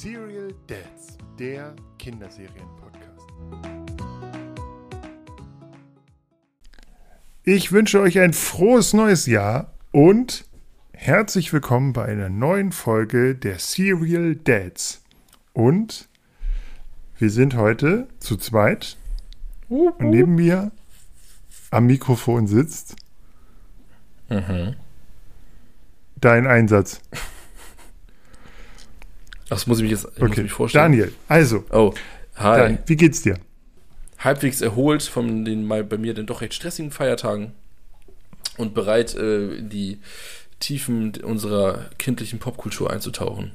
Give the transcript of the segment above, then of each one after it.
Serial Dads, der Kinderserien-Podcast. Ich wünsche euch ein frohes neues Jahr und herzlich willkommen bei einer neuen Folge der Serial Dads. Und wir sind heute zu zweit und neben mir am Mikrofon sitzt dein Einsatz. Das muss ich mich jetzt ich Okay, mich vorstellen. Daniel, also, Oh, hi. Dan, wie geht's dir? Halbwegs erholt von den mal bei mir dann doch recht stressigen Feiertagen und bereit, äh, in die Tiefen unserer kindlichen Popkultur einzutauchen.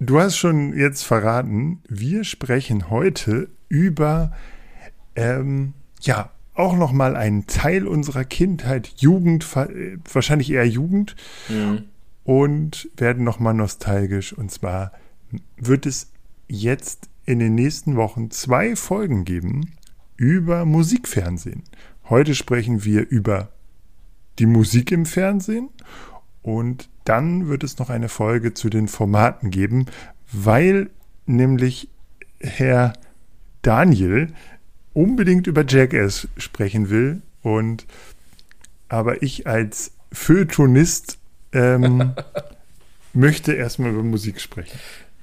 Du hast schon jetzt verraten, wir sprechen heute über, ähm, ja, auch nochmal einen Teil unserer Kindheit, Jugend, äh, wahrscheinlich eher Jugend, Mhm. und werden nochmal nostalgisch. Und zwar wird es jetzt in den nächsten Wochen zwei Folgen geben über Musikfernsehen. Heute sprechen wir über die Musik im Fernsehen und dann wird es noch eine Folge zu den Formaten geben, weil nämlich Herr Daniel unbedingt über Jackass sprechen will und aber ich als Feuilletonist ähm, möchte erstmal über Musik sprechen.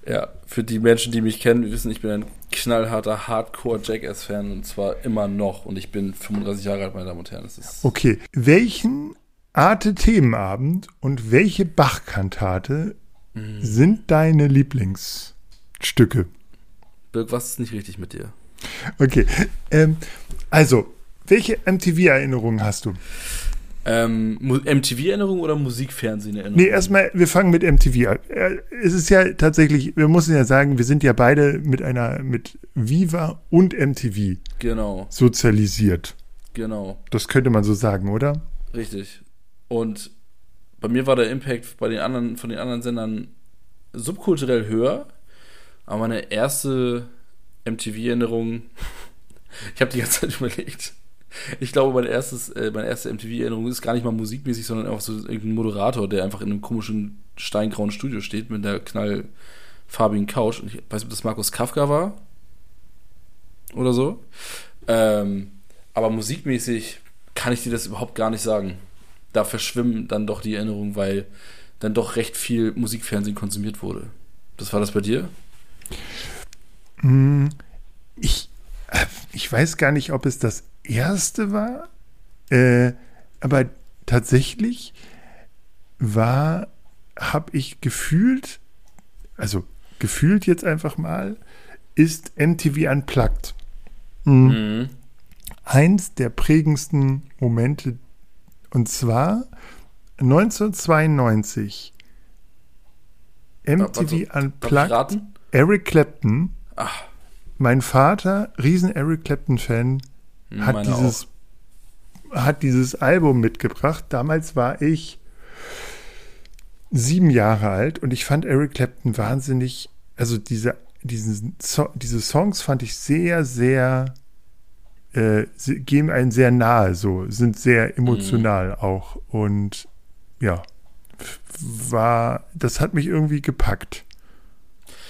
Ja, für die Menschen, die mich kennen, wissen, ich bin ein knallharter Hardcore-Jackass-Fan und zwar immer noch. Und ich bin 35 Jahre alt, meine Damen und Herren. Okay, welchen Arte Themenabend und welche Bach-Kantate sind deine Lieblingsstücke? Birk, was ist nicht richtig mit dir? Okay, ähm, also, welche MTV-Erinnerungen hast du? Ähm, MTV-Erinnerung oder Musikfernsehen-Erinnerung? Nee, erstmal, wir fangen mit MTV an. Äh, Es ist ja tatsächlich, wir müssen ja sagen, wir sind ja beide mit einer, mit Viva und MTV Genau, sozialisiert. genau. Das könnte man so sagen, oder? Richtig. Und bei mir war der Impact bei den anderen, von den anderen Sendern subkulturell höher. Aber meine erste MTV-Erinnerung, ich habe die ganze Zeit überlegt. Ich glaube, mein erstes, äh, meine erste MTV-Erinnerung ist gar nicht mal musikmäßig, sondern einfach so irgendein Moderator, der einfach in einem komischen steingrauen Studio steht mit einer knallfarbigen Couch. Und ich weiß nicht, ob das Markus Kafka war oder so. Ähm, aber musikmäßig kann ich dir das überhaupt gar nicht sagen. Da verschwimmen dann doch die Erinnerungen, weil dann doch recht viel Musikfernsehen konsumiert wurde. Was war das bei dir? Hm, Ich, äh, ich weiß gar nicht, ob es das erste war, äh, aber tatsächlich war, habe ich gefühlt, also gefühlt jetzt einfach mal, ist MTV Unplugged. Hm. Mhm. eins der prägendsten Momente. Und zwar 1992. MTV ich Unplugged. Eric Clapton. Ach, Mein Vater, riesen Eric Clapton-Fan, hat meine dieses, hat dieses Album mitgebracht. Damals war ich sieben Jahre alt und ich fand Eric Clapton wahnsinnig, also diese, diesen, so, diese Songs fand ich sehr, sehr, äh, sie gehen einem sehr nahe, so, sind sehr emotional auch und ja, war, das hat mich irgendwie gepackt.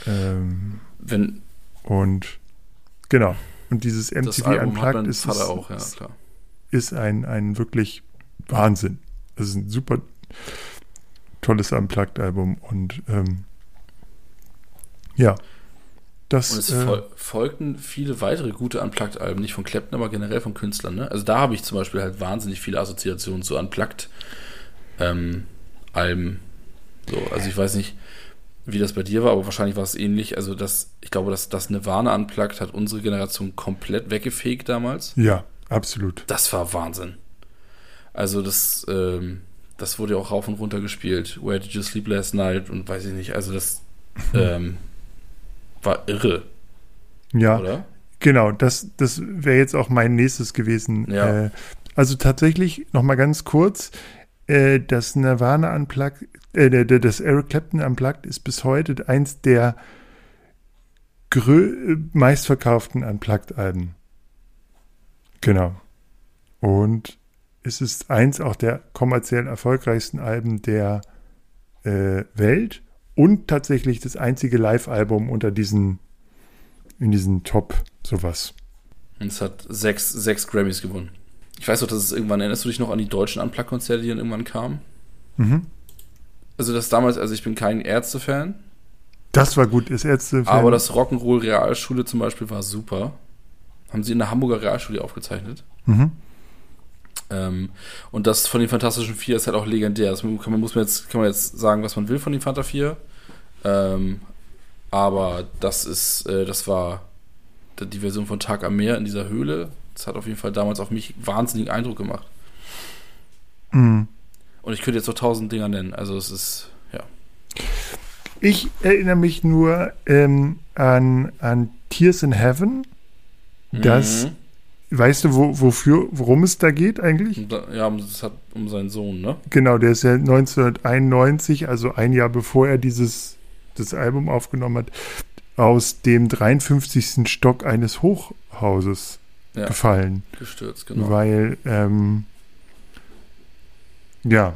Ähm, Wenn und genau. Und dieses MTV Unplugged ist, auch, ja, ist ein, ein wirklich Wahnsinn. Das ist ein super tolles Unplugged-Album und ähm, ja, das Und es äh, fol folgten viele weitere gute Unplugged-Alben, nicht von Clapton, aber generell von Künstlern. Ne? Also da habe ich zum Beispiel halt wahnsinnig viele Assoziationen zu Unplugged-Alben. so, also ich weiß nicht, wie das bei dir war, aber wahrscheinlich war es ähnlich. Also das, ich glaube, dass das Nirvana Unplugged hat unsere Generation komplett weggefegt damals. ja, absolut. Das war Wahnsinn. Also das, ähm, das wurde ja auch rauf und runter gespielt. Where did you sleep last night? Und weiß ich nicht. Also das ähm, war irre, Ja, oder? genau. Das, das wäre jetzt auch mein nächstes gewesen. Ja. Äh, also tatsächlich noch mal ganz kurz. Äh, das Nirvana Unplugged, äh, das Eric Clapton Unplugged ist bis heute eins der meistverkauften Unplugged-Alben. Genau. Und es ist eins auch der kommerziell erfolgreichsten Alben der äh, Welt und tatsächlich das einzige Live-Album unter diesen, in diesen Top sowas. Und es hat sechs, sechs Grammys gewonnen. Ich weiß doch, dass es irgendwann, erinnerst du dich noch an die deutschen Unplugged-Konzerte, die dann irgendwann kamen? Mhm. Also das damals, also ich bin kein Ärzte-Fan, Das war gut, ist Ärzte. aber das Rock'n'Roll Realschule zum Beispiel war super. Haben sie in der Hamburger Realschule aufgezeichnet. Mhm. Ähm, und das von den Fantastischen Vier ist halt auch legendär. Das kann man, muss man jetzt, kann man jetzt sagen, was man will von den Fanta Vier. Ähm, aber das ist, äh, das war die Version von Tag am Meer in dieser Höhle. Das hat auf jeden Fall damals auf mich wahnsinnigen Eindruck gemacht. Mhm. Und ich könnte jetzt noch tausend Dinger nennen. Also es ist, ja. Ich erinnere mich nur ähm, an, an Tears in Heaven. Das, Mhm. weißt du, wo, wofür, worum es da geht eigentlich? Ja, es hat um seinen Sohn, ne? Genau, der ist ja 1991, also ein Jahr bevor er dieses das Album aufgenommen hat, aus dem 53. Stock eines Hochhauses Ja, gefallen, gestürzt, genau. weil ähm, ja,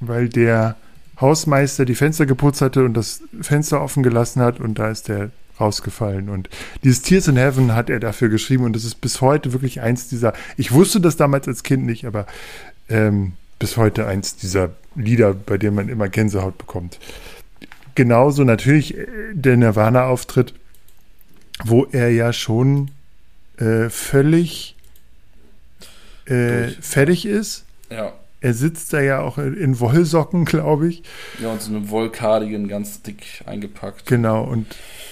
weil der Hausmeister die Fenster geputzt hatte und das Fenster offen gelassen hat und da ist der rausgefallen und dieses Tears in Heaven hat er dafür geschrieben und das ist bis heute wirklich eins dieser, ich wusste das damals als Kind nicht, aber ähm, bis heute eins dieser Lieder, bei denen man immer Gänsehaut bekommt. Genauso natürlich äh, der Nirvana-Auftritt, wo er ja schon äh, völlig äh, fertig ist. Ja. Er sitzt da ja auch in, Wollsocken, glaube ich. Ja, und so einem Wollkardigan ganz dick eingepackt. Genau, und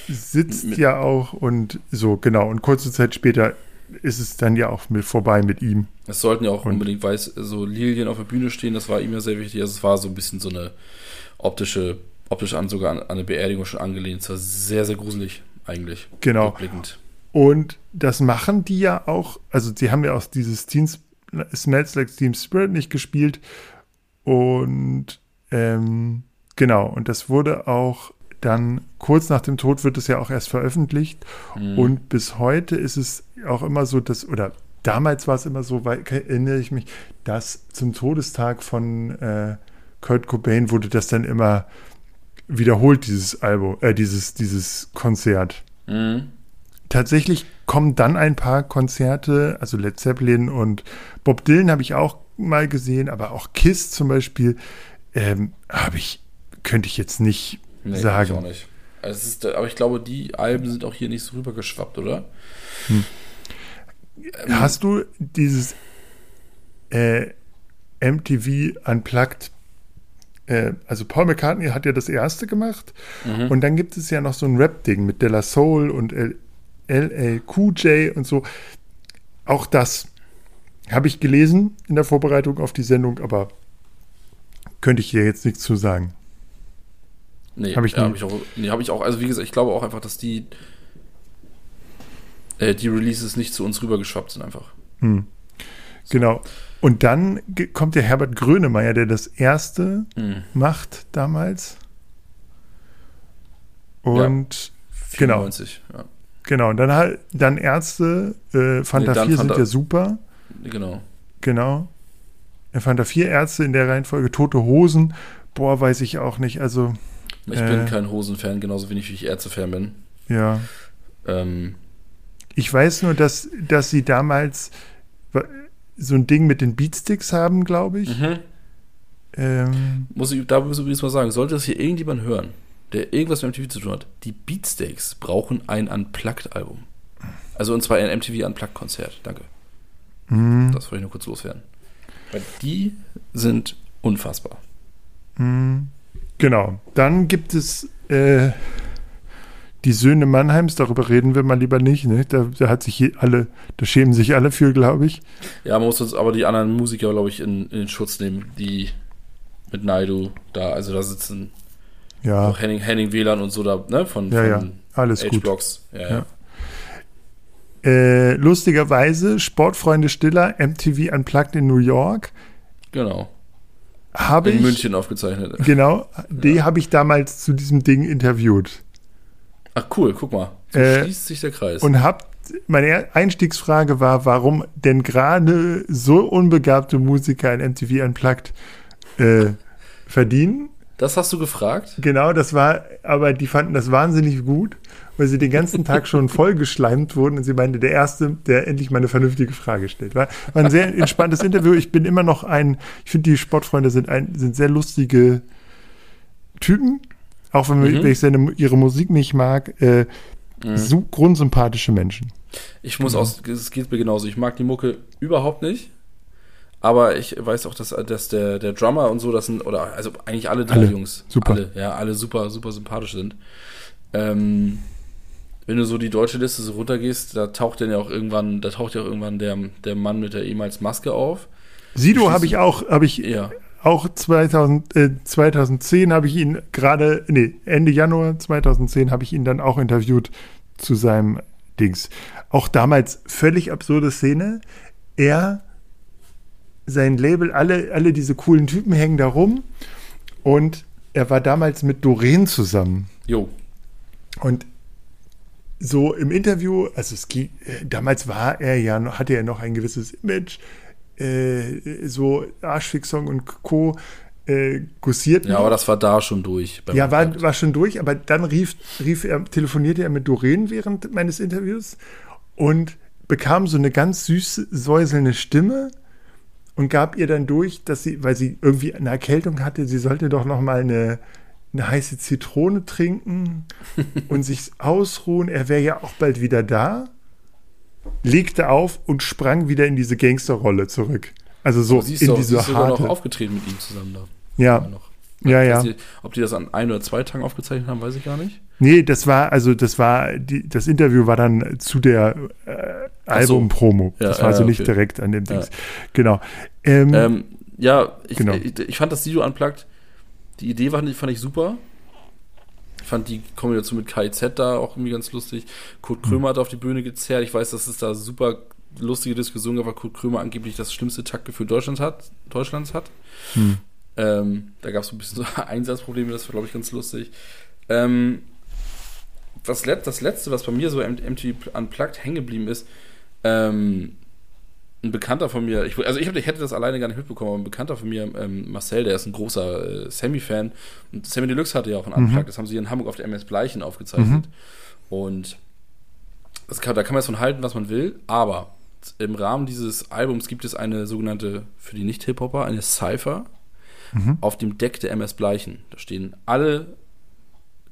sitzt Mit- ja auch und so, genau. Und kurze Zeit später ist es dann ja auch mit vorbei mit ihm. Es sollten ja auch Und- unbedingt weiß, so Lilien auf der Bühne stehen, das war ihm ja sehr wichtig. Also es war so ein bisschen so eine optische, optisch an sogar an, an eine Beerdigung schon angelehnt. Es war sehr, sehr gruselig eigentlich. Genau. Und das machen die ja auch, also sie haben ja auch dieses Teen Smells Like Team Spirit nicht gespielt. Und ähm, genau, und das wurde auch dann kurz nach dem Tod wird es ja auch erst veröffentlicht. Mhm. Und bis heute ist es auch immer so, dass, oder damals war es immer so, weil, erinnere ich mich, dass zum Todestag von äh, Kurt Cobain wurde das dann immer wiederholt, dieses Album, äh, dieses, dieses Konzert. Mhm. Tatsächlich kommen dann ein paar Konzerte, also Led Zeppelin und Bob Dylan habe ich auch mal gesehen, aber auch Kiss zum Beispiel ähm, habe ich, könnte ich jetzt nicht Nee, sagen. Ich auch nicht. Also es ist, aber ich glaube, die Alben sind auch hier nicht so rübergeschwappt, oder? Ähm, Hast du dieses äh, MTV Unplugged? Äh, also Paul McCartney hat ja das erste gemacht Mhm. und dann gibt es ja noch so ein Rap-Ding mit De La Soul und L- LL Cool J und so. Auch das habe ich gelesen in der Vorbereitung auf die Sendung, aber könnte ich hier jetzt nichts zu sagen. Nee, Hab ich ja, hab ich auch. Nee, habe ich auch. Also wie gesagt, ich glaube auch einfach, dass die äh, die Releases nicht zu uns rübergeschwappt sind einfach. Hm. Genau. Und dann kommt der Herbert Grönemeyer, der das erste Mhm. macht damals. Und Genau. 94, ja. Genau, und dann halt, dann Ärzte, äh, Fanta Nee, dann 4 sind Fanta- ja super. Genau. Genau. Er Fanta 4 Ärzte in der Reihenfolge, Tote Hosen. Boah, weiß ich auch nicht. Also, Ich Äh. bin kein Hosen-Fan, genauso wenig wie ich Ärzte-Fan bin. ja. Ähm, Ich weiß nur, dass, dass sie damals so ein Ding mit den Beatsticks haben, glaube ich. mhm. Ähm, Muss ich, da muss ich übrigens mal sagen, sollte das hier irgendjemand hören, der irgendwas mit MTV zu tun hat, die Beatsteaks brauchen ein Unplugged-Album. Also und zwar ein MTV Unplugged-Konzert. Danke. mh, Das wollte ich nur kurz loswerden. Weil die sind unfassbar. mh, genau. Dann gibt es äh, die Söhne Mannheims, darüber reden wir mal lieber nicht. Ne? Da, da hat sich alle, da schämen sich alle für, glaube ich. Ja, man muss uns aber die anderen Musiker, glaube ich, in, in den Schutz nehmen, die mit Naidu da, also da sitzen Ja, auch Henning, Henning WLAN und so da, ne, von, ja, ja, von alles gut. Ja, ja. Ja. Äh, lustigerweise, Sportfreunde Stiller, MTV Unplugged in New York, Genau. habe In ich, München aufgezeichnet. genau, die habe ich damals zu diesem Ding interviewt. Ach cool, guck mal. So Äh, schließt sich der Kreis. Und hab, meine Einstiegsfrage war, warum denn gerade so unbegabte Musiker ein MTV Unplugged äh, verdienen. Das hast du gefragt? Genau, das war, aber die fanden das wahnsinnig gut, weil sie den ganzen Tag schon voll geschleimt wurden und sie meinte, der Erste, der endlich mal eine vernünftige Frage stellt. War, war ein sehr entspanntes Interview. Ich bin immer noch ein, ich finde, die Sportfreunde sind, ein, sind sehr lustige Typen, auch wenn, mhm. ich seine, ihre Musik nicht mag, äh, mhm. so grundsympathische Menschen. Ich muss genau. auch, es geht mir genauso. Ich mag die Mucke überhaupt nicht. Aber ich weiß auch, dass, dass der, der Drummer und so, das sind, oder also eigentlich alle drei alle. Jungs, super. alle, ja, alle super, super sympathisch sind. Ähm, wenn du so die deutsche Liste so runtergehst, da taucht dann ja auch irgendwann, da taucht ja auch irgendwann der, der Mann mit der ehemals Maske auf. Sido habe ich auch, habe ich ja. auch 2000, äh, 2010 habe ich ihn gerade, nee, Ende Januar 2010 habe ich ihn dann auch interviewt zu seinem Dings. Auch damals völlig absurde Szene. Er sein Label, alle, alle diese coolen Typen hängen da rum. Und er war damals mit Doreen zusammen. Jo. Und so im Interview, also es ging, damals war er ja, hatte er noch ein gewisses Image, äh, so Arschfixung und Co. Äh, gussiert. Ja, aber das war da schon durch. Ja, war, war schon durch, aber dann rief, rief er, telefonierte er mit Doreen während meines Interviews und bekam so eine ganz süß säuselnde Stimme und gab ihr dann durch, dass sie, weil sie irgendwie eine Erkältung hatte, sie sollte doch noch mal eine, eine heiße Zitrone trinken und sich ausruhen. Er wäre ja auch bald wieder da. Legte auf und sprang wieder in diese Gangsterrolle zurück. Also so in doch, diese sie ist harte. noch aufgetreten mit ihm zusammen da. Ja. Ja, ja. Die, ob die das an ein oder zwei Tagen aufgezeichnet haben, weiß ich gar nicht. Nee, das war, also das war, die, das Interview war dann zu der äh, Album-Promo. Ja, das war also okay. nicht direkt an dem Dings. Ja. Genau. Ähm, ähm, ja, ich, genau. Ich, ich, fand das Video unplugged. Die Idee war, fand ich super. Ich fand die Kombination mit KIZ da auch irgendwie ganz lustig. Kurt hm. Krömer hm. hat auf die Bühne gezerrt. Ich weiß, dass es da super lustige Diskussion gab, weil Kurt Krömer angeblich das schlimmste Taktgefühl Deutschlands hat. Deutschlands hat. Hm. Ähm, da gab es ein bisschen so Einsatzprobleme, das war, glaube ich, ganz lustig. Ähm, das, das letzte, was bei mir so MTV Unplugged hängen geblieben ist, ähm, ein Bekannter von mir, ich, also ich, hab, ich, hätte das alleine gar nicht mitbekommen, aber ein Bekannter von mir, ähm, Marcel, der ist ein großer äh, Sammy-Fan und Sammy Deluxe hatte ja auch ein Unplugged, mhm. das haben sie in Hamburg auf der MS Bleichen aufgezeichnet mhm. und kann, da kann man jetzt von halten, was man will, aber im Rahmen dieses Albums gibt es eine sogenannte, für die Nicht-Hip-Hopper, eine Cypher mhm. auf dem Deck der MS Bleichen. Da stehen alle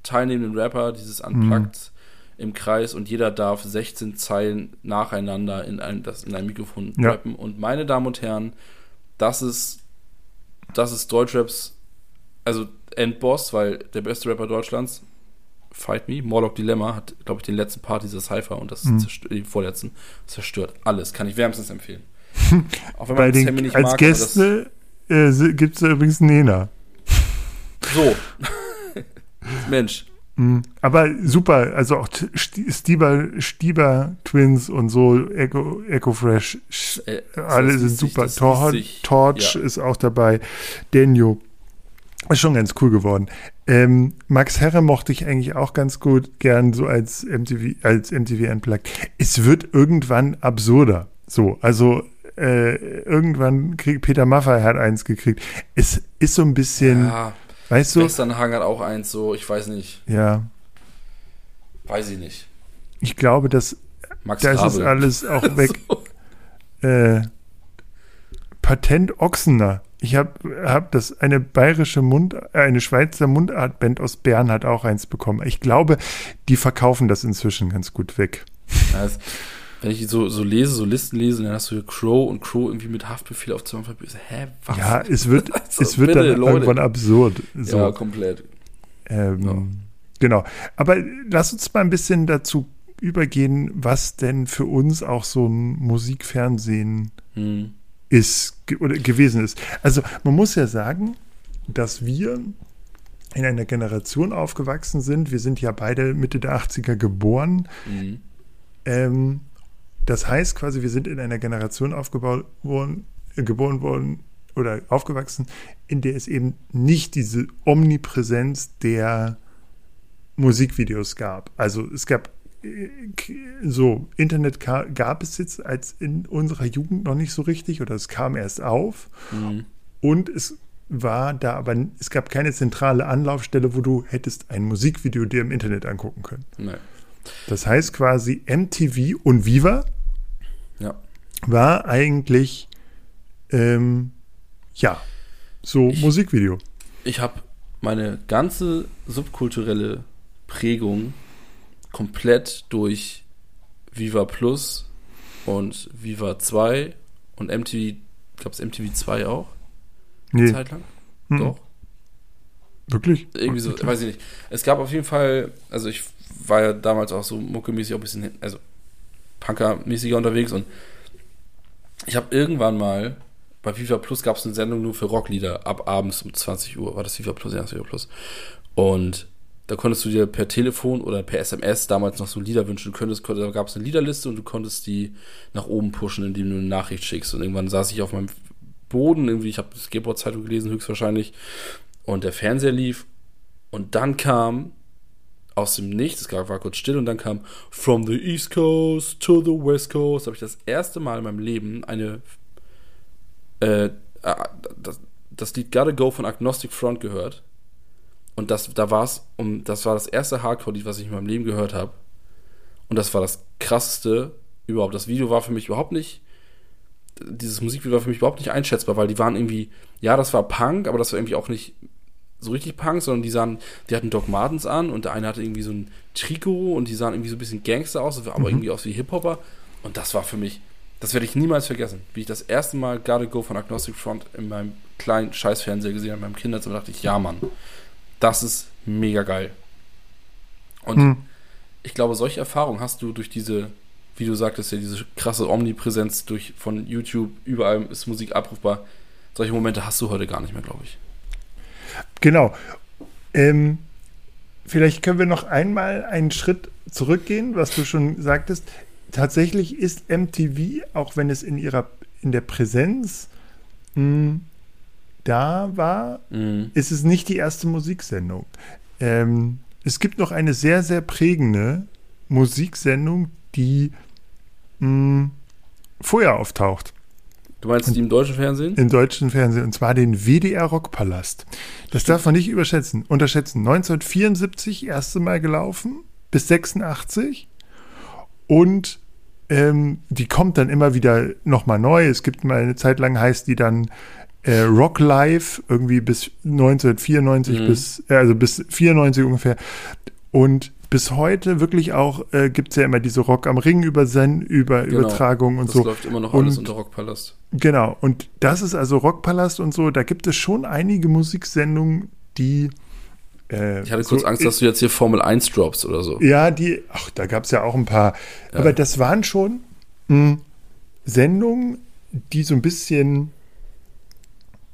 teilnehmenden Rapper dieses Unplugged mhm. im Kreis und jeder darf 16 Zeilen nacheinander in ein, das, in ein Mikrofon ja. rappen. Und meine Damen und Herren, das ist, das ist Deutschraps, also Endboss, weil der beste Rapper Deutschlands, Fight Me, Morlock Dilemma, hat, glaube ich, den letzten Part dieser Cypher und das mhm. den vorletzten, zerstört alles. Kann ich wärmstens empfehlen. Auch wenn man Bei den, nicht als mag, Gäste äh, gibt es übrigens Nena. So. Mensch. Mhm. Aber super, also auch Stieber, Stieber Twins und so, Echo, Echo Fresh, äh, alle sind super. Sich, Tor Torch ja. ist auch dabei. Denio. Ist schon ganz cool geworden. Ähm, Max Herre mochte ich eigentlich auch ganz gut, gern so als MTV, als MTV Unplugged. Es wird irgendwann absurder. So, also äh, irgendwann kriegt Peter Maffay hat eins gekriegt. Es ist so ein bisschen. Ja Weißt du? Westernhang hat auch eins, so, ich weiß nicht. Ja. Weiß ich nicht. Ich glaube, dass Max das Kabel. ist alles auch weg. so. äh, Patent Ochsener. Ich habe hab das eine bayerische Mund, äh, eine Schweizer Mundartband aus Bern hat auch eins bekommen. Ich glaube, die verkaufen das inzwischen ganz gut weg. Ja, wenn ich so, so lese, so Listen lese, dann hast du hier Crow und Crow irgendwie mit Haftbefehl auf verböse. Hä, was? Ja, es wird, also, es wird bitte, dann Leute. irgendwann absurd. So. Ja, komplett. Ähm, ja. Genau. Aber lass uns mal ein bisschen dazu übergehen, was denn für uns auch so ein Musikfernsehen hm. ist oder gewesen ist. Also man muss ja sagen, dass wir in einer Generation aufgewachsen sind. Wir sind ja beide Mitte der 80er geboren. Mhm. Ähm, das heißt quasi, wir sind in einer Generation aufgebaut worden, äh, geboren worden oder aufgewachsen, in der es eben nicht diese Omnipräsenz der Musikvideos gab. Also es gab äh, so, Internet gab es jetzt als in unserer Jugend noch nicht so richtig oder es kam erst auf. Mhm. Und es war da aber, es gab keine zentrale Anlaufstelle, wo du hättest ein Musikvideo dir im Internet angucken können. Nein. Das heißt quasi MTV und Viva Ja. war eigentlich, ähm, ja, so Ich- Musikvideo. Ich habe meine ganze subkulturelle Prägung komplett durch Viva Plus und Viva 2 und MTV, gab es MTV 2 auch? Nee, Zeit lang? Mhm. Doch. wirklich? Irgendwie so, weiß ich nicht. Es gab auf jeden Fall, also ich war ja damals auch so muckemäßig auch ein bisschen, also Punker-mäßiger unterwegs und ich habe irgendwann mal, bei Viva Plus gab es eine Sendung nur für Rocklieder, ab abends um 20 Uhr war das Viva Plus, ja, das Viva Plus. Und da konntest du dir per Telefon oder per SMS damals noch so Lieder wünschen. Du könntest, da gab es eine Liederliste und du konntest die nach oben pushen, indem du eine Nachricht schickst. Und irgendwann saß ich auf meinem Boden, irgendwie, ich habe die Skateboard-Zeitung gelesen, höchstwahrscheinlich, und der Fernseher lief. Und dann kam aus dem Nichts, es war kurz still und dann kam From the East Coast to the West Coast, habe ich das erste Mal in meinem Leben eine äh, das, das Lied Gotta Go von Agnostic Front gehört. Und das, da war es, um, das war das erste Hardcore-Lied, was ich in meinem Leben gehört habe. Und das war das krasseste überhaupt. Das Video war für mich überhaupt nicht, dieses Musikvideo war für mich überhaupt nicht einschätzbar, weil die waren irgendwie, ja, das war Punk, aber das war irgendwie auch nicht so richtig Punk, sondern die sahen, die hatten Doc Martens an und der eine hatte irgendwie so ein Trikot und die sahen irgendwie so ein bisschen Gangster aus, aber Mhm. irgendwie aus wie Hip-Hopper. Und das war für mich, das werde ich niemals vergessen, wie ich das erste Mal Gotta Go von Agnostic Front in meinem kleinen Scheißfernseher gesehen habe, in meinem Kinderzimmer, dachte ich, ja, Mann, das ist mega geil. Und Hm. ich glaube, solche Erfahrungen hast du durch diese, wie du sagtest, ja, diese krasse Omnipräsenz durch von YouTube, überall ist Musik abrufbar. Solche Momente hast du heute gar nicht mehr, glaube ich. Genau. Ähm, vielleicht können wir noch einmal einen Schritt zurückgehen, was du schon sagtest. Tatsächlich ist MTV, auch wenn es in ihrer in der Präsenz mh, da war, Mhm. ist es nicht die erste Musiksendung. Ähm, es gibt noch eine sehr, sehr prägende Musiksendung, die mh, vorher auftaucht Du meinst die im deutschen Fernsehen? im deutschen Fernsehen, und zwar den WDR Rockpalast. Das darf man nicht überschätzen, unterschätzen. 1974 erste Mal gelaufen, bis 86. Und ähm, die kommt dann immer wieder nochmal neu. Es gibt mal eine Zeit lang, heißt die dann äh, Rock Live, irgendwie bis 1994, Mhm. bis, äh, also bis 94 ungefähr. Und bis heute wirklich auch äh, gibt es ja immer diese Rock am Ring über, über Genau. Übertragung und Das so. läuft immer noch alles Und- unter Rockpalast. Genau, und das ist also Rockpalast und so, da gibt es schon einige Musiksendungen, die. Äh, Ich hatte kurz so- Angst, dass du jetzt hier Formel 1 droppst oder so. Ja, die, ach, da gab es ja auch ein paar. Ja. Aber das waren schon mh, Sendungen, die so ein bisschen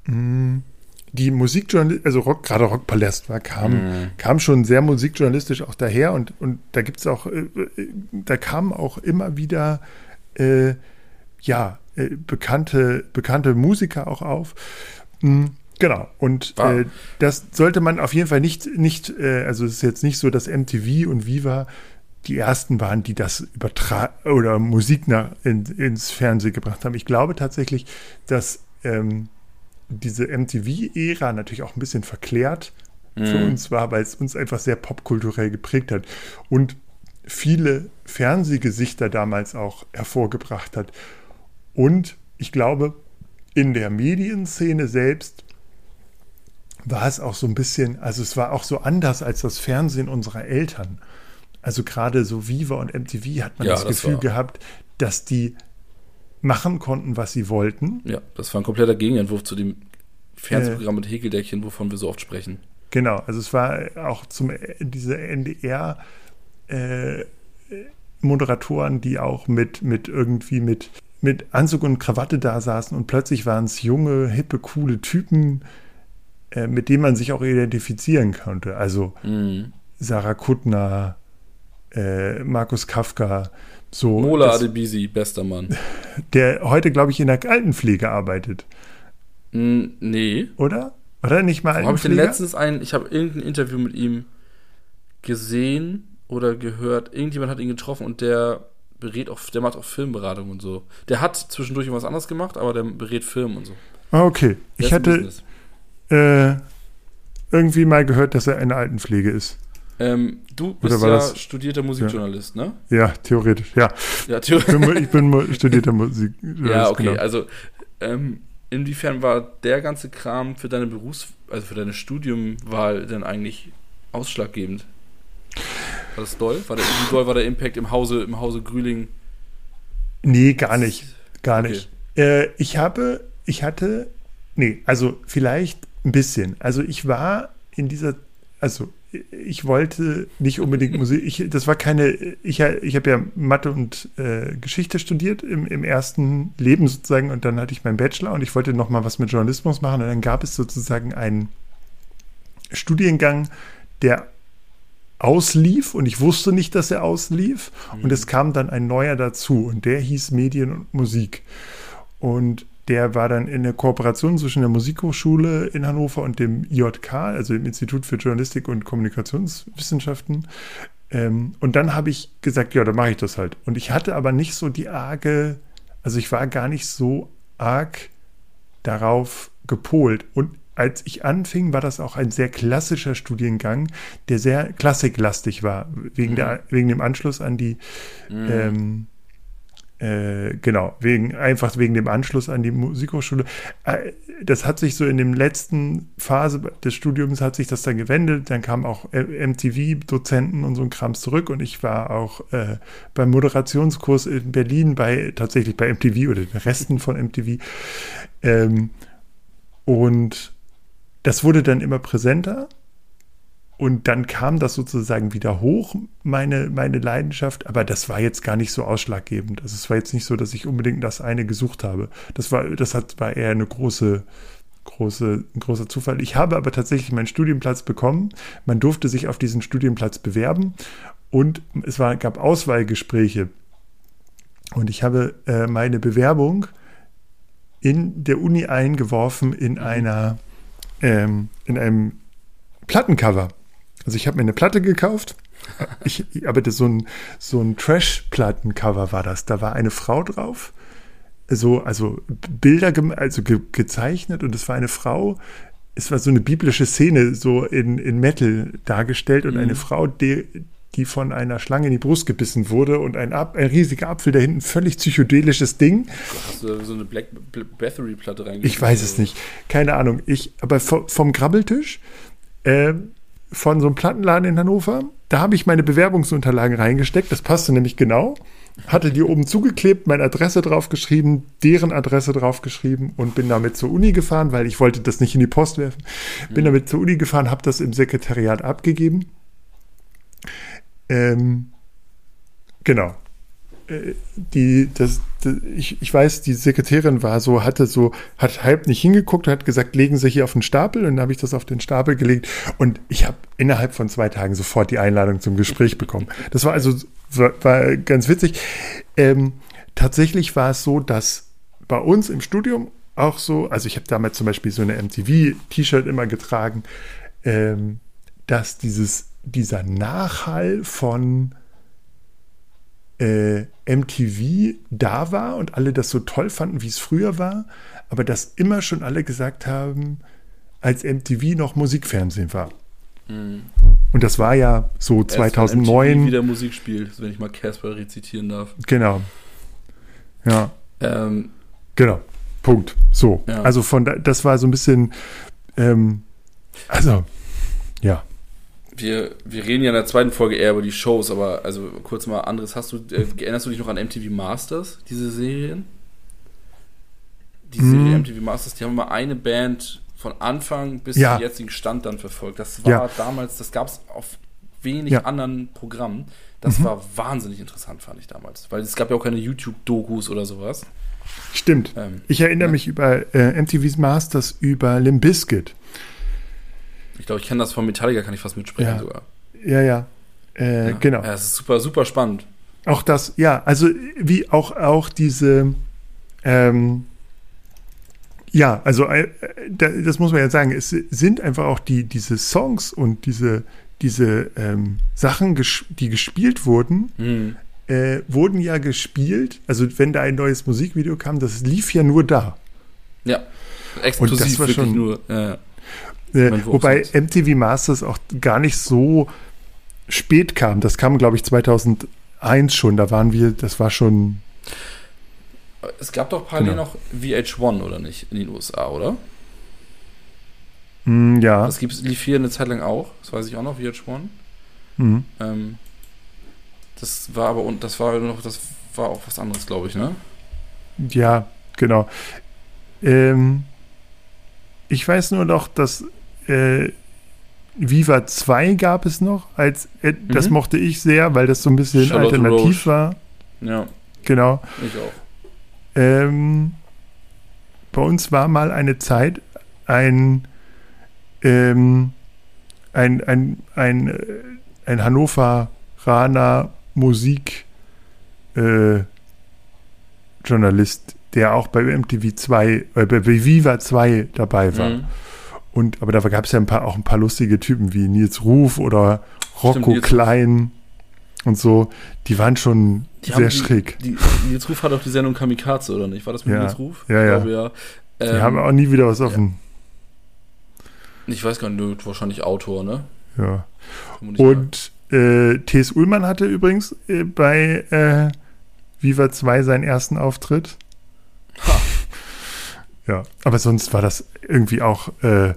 mh, die Musikjournalistik, also Rock, gerade Rockpalast war, kam, Mhm. kam schon sehr musikjournalistisch auch daher und, und da gibt es auch, äh, äh, da kamen auch immer wieder äh, ja, äh, bekannte, bekannte Musiker auch auf. Mm, Genau, und War- äh, das sollte man auf jeden Fall nicht, nicht äh, also es ist jetzt nicht so, dass MTV und Viva die ersten waren, die das übertragen oder Musik nach, in, ins Fernsehen gebracht haben. Ich glaube tatsächlich, dass ähm, diese MTV-Ära natürlich auch ein bisschen verklärt für Mhm. uns war, weil es uns einfach sehr popkulturell geprägt hat und viele Fernsehgesichter damals auch hervorgebracht hat. Und ich glaube, in der Medienszene selbst war es auch so ein bisschen, also es war auch so anders als das Fernsehen unserer Eltern. Also gerade so Viva und MTV hat man Ja, das, das Gefühl war- gehabt, dass die machen konnten, was sie wollten. Ja, das war ein kompletter Gegenentwurf zu dem Fernsehprogramm mit Häkeldeckchen, wovon wir so oft sprechen. Genau, also es war auch zum diese NDR äh, Moderatoren, die auch mit mit irgendwie mit mit Anzug und Krawatte da saßen und plötzlich waren es junge, hippe, coole Typen, äh, mit denen man sich auch identifizieren konnte. Also Mhm. Sarah Kuttner, äh, Markus Kafka, so Mola Adebisi, bester Mann. der heute glaube ich in der Altenpflege arbeitet, Mm, nee. oder? Oder nicht mal Wo habe ich denn letztens ein, ich habe irgendein Interview mit ihm gesehen oder gehört. Irgendjemand hat ihn getroffen und der berät auch, der macht auch Filmberatung und so. Der hat zwischendurch was anderes gemacht, aber der berät Filme und so. Ah, okay. Der Ich hatte äh, irgendwie mal gehört, dass er in der Altenpflege ist. Ähm, du bist ja das- studierter Musikjournalist, ne? Ja, theoretisch, ja. Ja, Ich theoretisch. bin, ich bin studierter Musik. Ja, okay. Genau. Also, ähm, inwiefern war der ganze Kram für deine Berufs-, also für deine Studiumwahl denn eigentlich ausschlaggebend? War das doll? War der, wie doll war der Impact im Hause, im Hause Grüling? Nee, gar nicht. Gar Okay. nicht. Äh, ich habe, ich hatte, nee, also vielleicht ein bisschen. Also ich war in dieser, also ich wollte nicht unbedingt Musik, ich, das war keine, ich, ich habe ja Mathe und äh, Geschichte studiert im, im ersten Leben sozusagen und dann hatte ich meinen Bachelor und ich wollte noch mal was mit Journalismus machen und dann gab es sozusagen einen Studiengang, der auslief und ich wusste nicht, dass er auslief und es kam dann ein neuer dazu und der hieß Medien und Musik. Und der war dann in der Kooperation zwischen der Musikhochschule in Hannover und dem IJK, also dem Institut für Journalistik und Kommunikationswissenschaften. Ähm, und dann habe ich gesagt, ja, dann mache ich das halt. Und ich hatte aber nicht so die arge, also ich war gar nicht so arg darauf gepolt. Und als ich anfing, war das auch ein sehr klassischer Studiengang, der sehr klassiklastig war, wegen, der, wegen dem Anschluss an die, ähm, äh, genau, wegen, einfach wegen dem Anschluss an die Musikhochschule. Äh, das hat sich so in dem letzten Phase des Studiums hat sich das dann gewendet. Dann kamen auch MTV-Dozenten und so ein Krams zurück und ich war auch äh, beim Moderationskurs in Berlin bei, tatsächlich bei MTV oder den Resten von MTV. Ähm, und das wurde dann immer präsenter. Und dann kam das sozusagen wieder hoch, meine, meine Leidenschaft, aber das war jetzt gar nicht so ausschlaggebend. Also es war jetzt nicht so, dass ich unbedingt das eine gesucht habe. Das war, das hat, war eher eine große, große, ein großer Zufall. Ich habe aber tatsächlich meinen Studienplatz bekommen. Man durfte sich auf diesen Studienplatz bewerben und es war, gab Auswahlgespräche. Und ich habe äh, meine Bewerbung in der Uni eingeworfen in einer, ähm, in einem Plattencover. Also ich habe mir eine Platte gekauft, ich, aber das so ein, so ein Trash-Plattencover war das. Da war eine Frau drauf, so, also Bilder also ge gezeichnet und es war eine Frau, es war so eine biblische Szene, so in, in Metal dargestellt und eine Frau, die, die von einer Schlange in die Brust gebissen wurde und ein, Ap ein riesiger Apfel da hinten, völlig psychedelisches Ding. Hast du so eine Black Battery-Platte reingeschrieben? Ich weiß es nicht. Keine Ahnung. Ich, aber vom, vom Grabbeltisch, äh, von so einem Plattenladen in Hannover, da habe ich meine Bewerbungsunterlagen reingesteckt. Das passte nämlich genau. Hatte die oben zugeklebt, meine Adresse draufgeschrieben, deren Adresse draufgeschrieben und bin damit zur Uni gefahren, weil ich wollte das nicht in die Post werfen. Bin damit zur Uni gefahren, habe das im Sekretariat abgegeben. Ähm, genau die, das, das ich, ich weiß, die Sekretärin war so, hatte so, hat halb nicht hingeguckt hat gesagt, legen Sie hier auf den Stapel und dann habe ich das auf den Stapel gelegt und ich habe innerhalb von zwei Tagen sofort die Einladung zum Gespräch bekommen. Das war also war, war ganz witzig. Ähm, tatsächlich war es so, dass bei uns im Studium auch so, also ich habe damals zum Beispiel so eine MTV-T-Shirt immer getragen, ähm, dass dieses, dieser Nachhall von äh, MTV da war und alle das so toll fanden, wie es früher war, aber dass immer schon alle gesagt haben, als MTV noch Musikfernsehen war. Und das war ja so Erst wenn MTV 2009. wieder Musik spielt, wenn ich mal Casper rezitieren darf. Genau. Ja, Ähm, genau. Punkt. So. Ja. Also von da, das war so ein bisschen, ähm, also, ja. Wir, wir reden ja in der zweiten Folge eher über die Shows, aber also kurz mal anderes. Hast du, äh, erinnerst du dich noch an MTV Masters, diese Serien? Die Mhm. Serie MTV Masters, die haben mal eine Band von Anfang bis Ja. zum jetzigen Stand dann verfolgt. Das war Ja. damals, das gab es auf wenig Ja. anderen Programmen. Das Mhm. war wahnsinnig interessant, fand ich damals. Weil es gab ja auch keine YouTube-Dokus oder sowas. Stimmt. Ähm, Ich erinnere ja. mich über äh, MTV's Masters über Limp Bizkit. Ich glaube, ich kenne das von Metallica, kann ich fast mitsprechen Ja. sogar. Ja, ja. Äh, Ja. Genau. Ja, es ist super, super spannend. Auch das, ja, also wie auch, auch diese, ähm, ja, also äh, da- das muss man ja sagen, es sind einfach auch die, diese Songs und diese, diese ähm, Sachen, ges die gespielt wurden, Hm. äh, wurden ja gespielt, also wenn da ein neues Musikvideo kam, das lief ja nur da. Ja, Und exklusiv das war wirklich schon- nur. Ja, ja. Äh, wobei MTV Masters auch gar nicht so spät kam. Das kam, glaube ich, 2001 schon. Da waren wir, das war schon. Es gab doch parallel genau. noch VH1, oder nicht, in den USA, oder? Mm, ja. Das gibt's, lief hier eine Zeit lang auch. Das weiß ich auch noch, VH1. Mhm. Ähm, das war aber, und das war noch, das war auch was anderes, glaube ich, ne? Ja, genau. Ähm, ich weiß nur noch, dass äh, Viva 2 gab es noch. Als, äh, mhm. Das mochte ich sehr, weil das so ein bisschen Charlotte alternativ Roche. war. Ja. Genau. Ich auch. Ähm, bei uns war mal eine Zeit ein, ähm, ein, ein, ein, äh, ein Hannoveraner Musik äh, Journalist, der auch bei MTV 2, äh, bei Viva 2 dabei war. Mhm. Und, aber da gab es ja ein paar, auch ein paar lustige Typen wie Nils Ruf oder Rocco Stimmt, Klein und so. Die waren schon die sehr schräg. Die, Nils Ruf hat auch die Sendung Kamikaze, oder nicht? War das mit ja, Nils Ruf? Ja, ja. Glaube, ja. Ähm, die haben auch nie wieder was offen. Ja. Ich weiß gar nicht, wahrscheinlich Autor, ne? Ja. Und äh, T.S. Ullmann hatte übrigens äh, bei äh, Viva 2 seinen ersten Auftritt. Ha. Ja, aber sonst war das irgendwie auch, äh,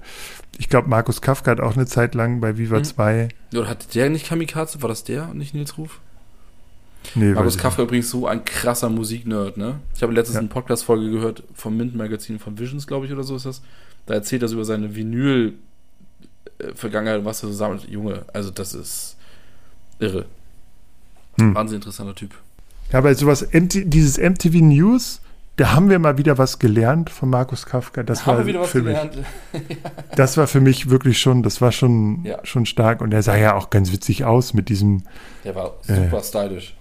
ich glaube, Markus Kafka hat auch eine Zeit lang bei Viva mhm. 2. Oder hatte der nicht Kamikaze? War das der und nicht Nils Ruf? Nee, Markus Kafka übrigens so ein krasser Musiknerd, ne? Ich habe letztens ja. eine Podcast-Folge gehört vom Mint-Magazin von Visions, glaube ich, oder so ist das. Da erzählt er so über seine Vinyl-Vergangenheit, was er so sammelt. Junge, also das ist irre. Hm. Wahnsinn interessanter Typ. Ja, aber sowas, dieses MTV News, da haben wir mal wieder was gelernt von Markus Kafka. Das haben war wir wieder was für gelernt. Mich, das war für mich wirklich schon, das war schon, ja. schon stark. Und er sah ja auch ganz witzig aus mit diesem. Der war super äh, stylisch.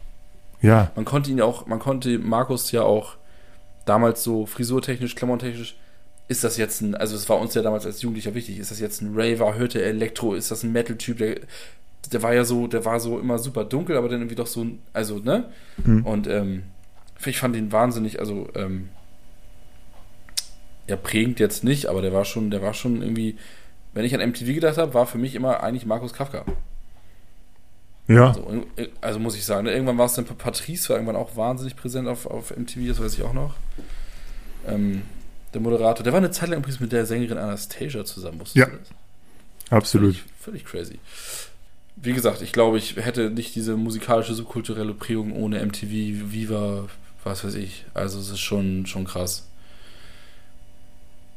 Ja. Man konnte ihn auch, man konnte Markus ja auch damals so frisurtechnisch, klammertechnisch, ist das jetzt ein, also es war uns ja damals als Jugendlicher wichtig, ist das jetzt ein Raver, hörte Elektro, ist das ein Metal-Typ, der, der war ja so, der war so immer super dunkel, aber dann irgendwie doch so, also, ne? Mhm. Und ähm, ich fand ihn wahnsinnig, also ähm, ja, prägend jetzt nicht, aber der war schon, der war schon irgendwie, wenn ich an MTV gedacht habe, war für mich immer eigentlich Markus Kafka. Ja. Also, also muss ich sagen, ne, irgendwann war es dann Patrice, war irgendwann auch wahnsinnig präsent auf, auf MTV, das weiß ich auch noch. Ähm, der Moderator, der war eine Zeit lang übrigens mit der Sängerin Anastasia zusammen, wusstest ja. du das? Absolut. Völlig, völlig crazy wie gesagt, ich glaube, ich hätte nicht diese musikalische, subkulturelle Prägung ohne MTV, Viva, was weiß ich. Also es ist schon, schon krass.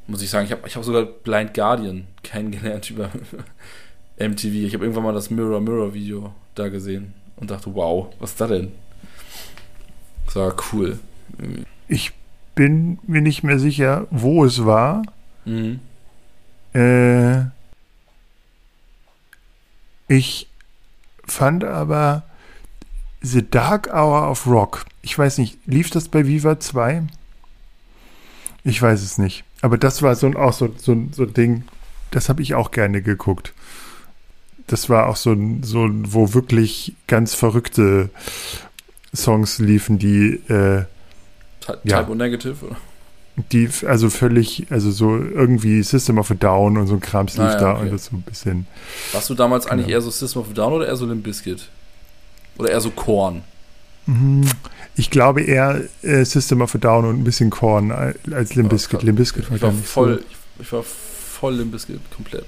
Muss ich sagen, ich habe ich hab sogar Blind Guardian kennengelernt über MTV. Ich habe irgendwann mal das Mirror Mirror Video da gesehen und dachte, wow, was ist das denn? Das war cool. Ich bin mir nicht mehr sicher, wo es war. Mhm. Äh, ich fand aber The Dark Hour of Rock. Ich weiß nicht, lief das bei Viva 2? Ich weiß es nicht. Aber das war so ein, auch so, so, so ein Ding, das habe ich auch gerne geguckt. Das war auch so ein, so wo wirklich ganz verrückte Songs liefen, die äh, Type ja, Negative, oder? Die, also völlig, also so irgendwie System of a Down und so ein Krams lief ah, ja, da okay. und das so ein bisschen. Warst du damals eigentlich eher so System of a Down oder eher so Limp Bizkit? Oder eher so Korn? Mhm. Ich glaube eher äh, System of a Down und ein bisschen Korn als Limp Bizkit. Limp Bizkit war, ich war voll, so. ich, ich, war voll Limp Bizkit, komplett.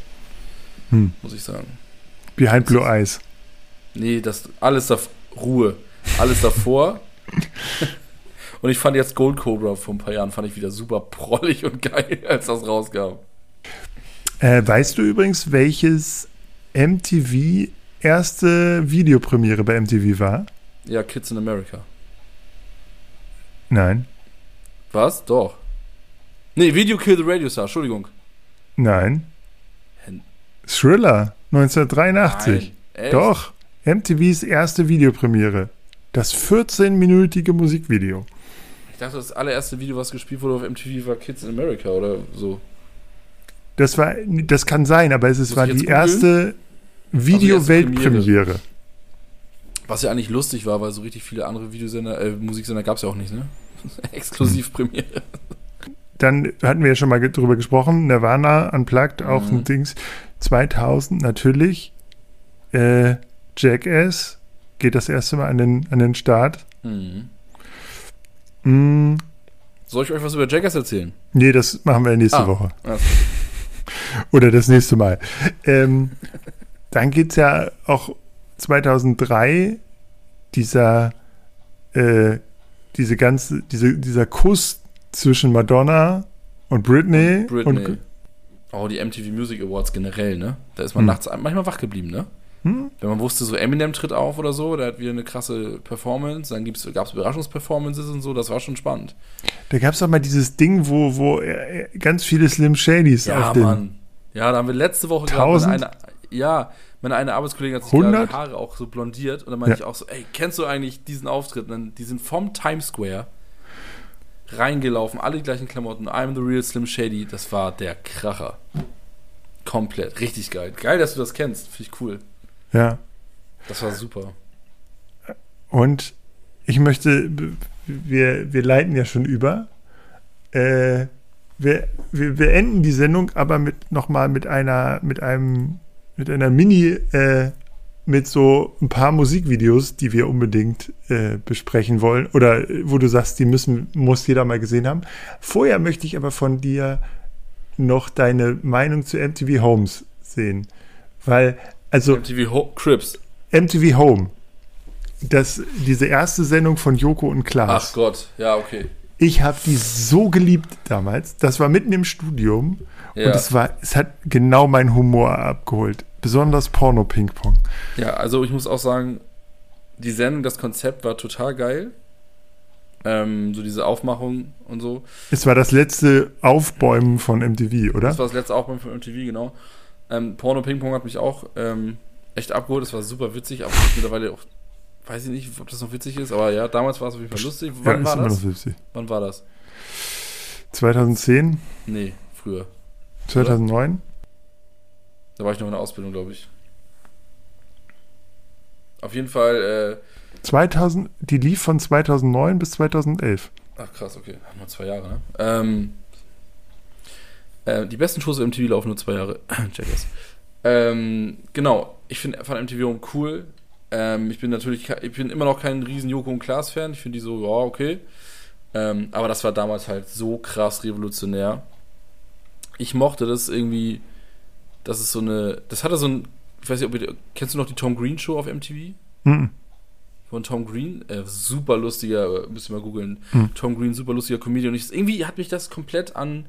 Hm. Muss ich sagen. Behind Blue Eyes. Nee, das alles da Ruhe. Alles davor. Und ich fand jetzt Gold Cobra vor ein paar Jahren fand ich wieder super prollig und geil, als das rauskam. Äh, weißt du übrigens, welches MTV erste Videopremiere bei MTV war? Ja, Kids in America. Nein. Was? Doch. Nee, Video Kill the Radio Star, Entschuldigung. Nein. Thriller, 1983. Nein, Doch, MTVs erste Videopremiere. Das 14-minütige Musikvideo. Ich dachte, das allererste Video, was gespielt wurde auf MTV, war Kids in America oder so. Das war, das kann sein, aber es ist, war die googeln? erste Video-Weltpremiere. Was ja eigentlich lustig war, weil so richtig viele andere Videosender, äh, Musiksender gab es ja auch nicht, ne? Exklusivpremiere. dann hatten wir ja schon mal drüber gesprochen, Nirvana Unplugged, auch Mhm. ein Dings. 2000 natürlich, äh, Jackass geht das erste Mal an den, an den Start. Mhm. Mm, Soll ich euch was über Jackass erzählen? nee, das machen wir nächste Ah. Woche. Ja. Oder das nächste Mal. Ähm, dann geht es ja auch 2003 dieser, äh, diese ganze, diese, dieser Kuss zwischen Madonna und Britney. Britney. Und, oh, die MTV Music Awards generell, ne? Da ist man Hm. nachts manchmal wach geblieben, ne? hm? Wenn man wusste, so Eminem tritt auf oder so, der hat wieder eine krasse Performance, dann gab es Überraschungsperformances und so, das war schon spannend. Da gab es auch mal dieses Ding, wo, wo äh, ganz viele Slim Shadys Ja, auf den. Mann. Ja, da haben wir letzte Woche gerade Tausend? meine eine, ja, meine eine Arbeitskollegin hat sich die Haare auch so blondiert und dann meinte Ja. ich auch so, ey, kennst du eigentlich diesen Auftritt? Und dann, die sind vom Times Square reingelaufen, alle die gleichen Klamotten, I'm the real Slim Shady, das war der Kracher. Komplett, richtig geil. Geil, dass du das kennst, finde ich cool. Ja. Das war super. Und ich möchte, wir, wir leiten ja schon über. Äh, wir, wir beenden die Sendung aber mit nochmal mit einer, mit einem, mit einer Mini, äh, mit so ein paar Musikvideos, die wir unbedingt äh, besprechen wollen. Oder äh, wo du sagst, die müssen, muss jeder mal gesehen haben. Vorher möchte ich aber von dir noch deine Meinung zu MTV Homes sehen. Weil, also. MTV Ho Crips. MTV Home. Das, diese erste Sendung von Joko und Klaas. Ach Gott, ja, okay. Ich habe die so geliebt damals. Das war mitten im Studium. Ja. Und es war, es hat genau meinen Humor abgeholt. Besonders Porno-Ping-Pong. Ja, also ich muss auch sagen, die Sendung, das Konzept war total geil. Ähm, so diese Aufmachung und so. Es war das letzte Aufbäumen von MTV, oder? Das war das letzte Aufbau von MTV, genau. Ähm, Porno Ping Pong hat mich auch ähm, echt abgeholt. Das war super witzig, aber mittlerweile auch, weiß ich nicht, ob das noch witzig ist, aber ja, damals war es auf jeden Fall lustig. Wann ja, war das? Wann war das? 2010, Nee, früher. 2009? Da war ich noch in der Ausbildung, glaube ich. Auf jeden Fall, 2000, die lief von 2009 bis 2011. äh, ach krass, okay, nur zwei Jahre, ne? Ähm, äh, die besten Shows im MTV laufen nur zwei Jahre. Jackass. Ähm, genau, ich finde fand MTV cool. Ähm, ich bin natürlich, ich bin immer noch kein riesen Joko und Klaas Fan. Ich finde die so, ja, okay. Ähm, aber das war damals halt so krass revolutionär. Ich mochte das irgendwie, das ist so eine, das hatte so ein, ich weiß nicht, ob ihr, kennst du noch die Tom Green Show auf MTV? Mhm. Von Tom Green, äh, super lustiger, müsst ihr mal googeln. Hm. Tom Green, super lustiger Comedian. Und ich, irgendwie hat mich das komplett an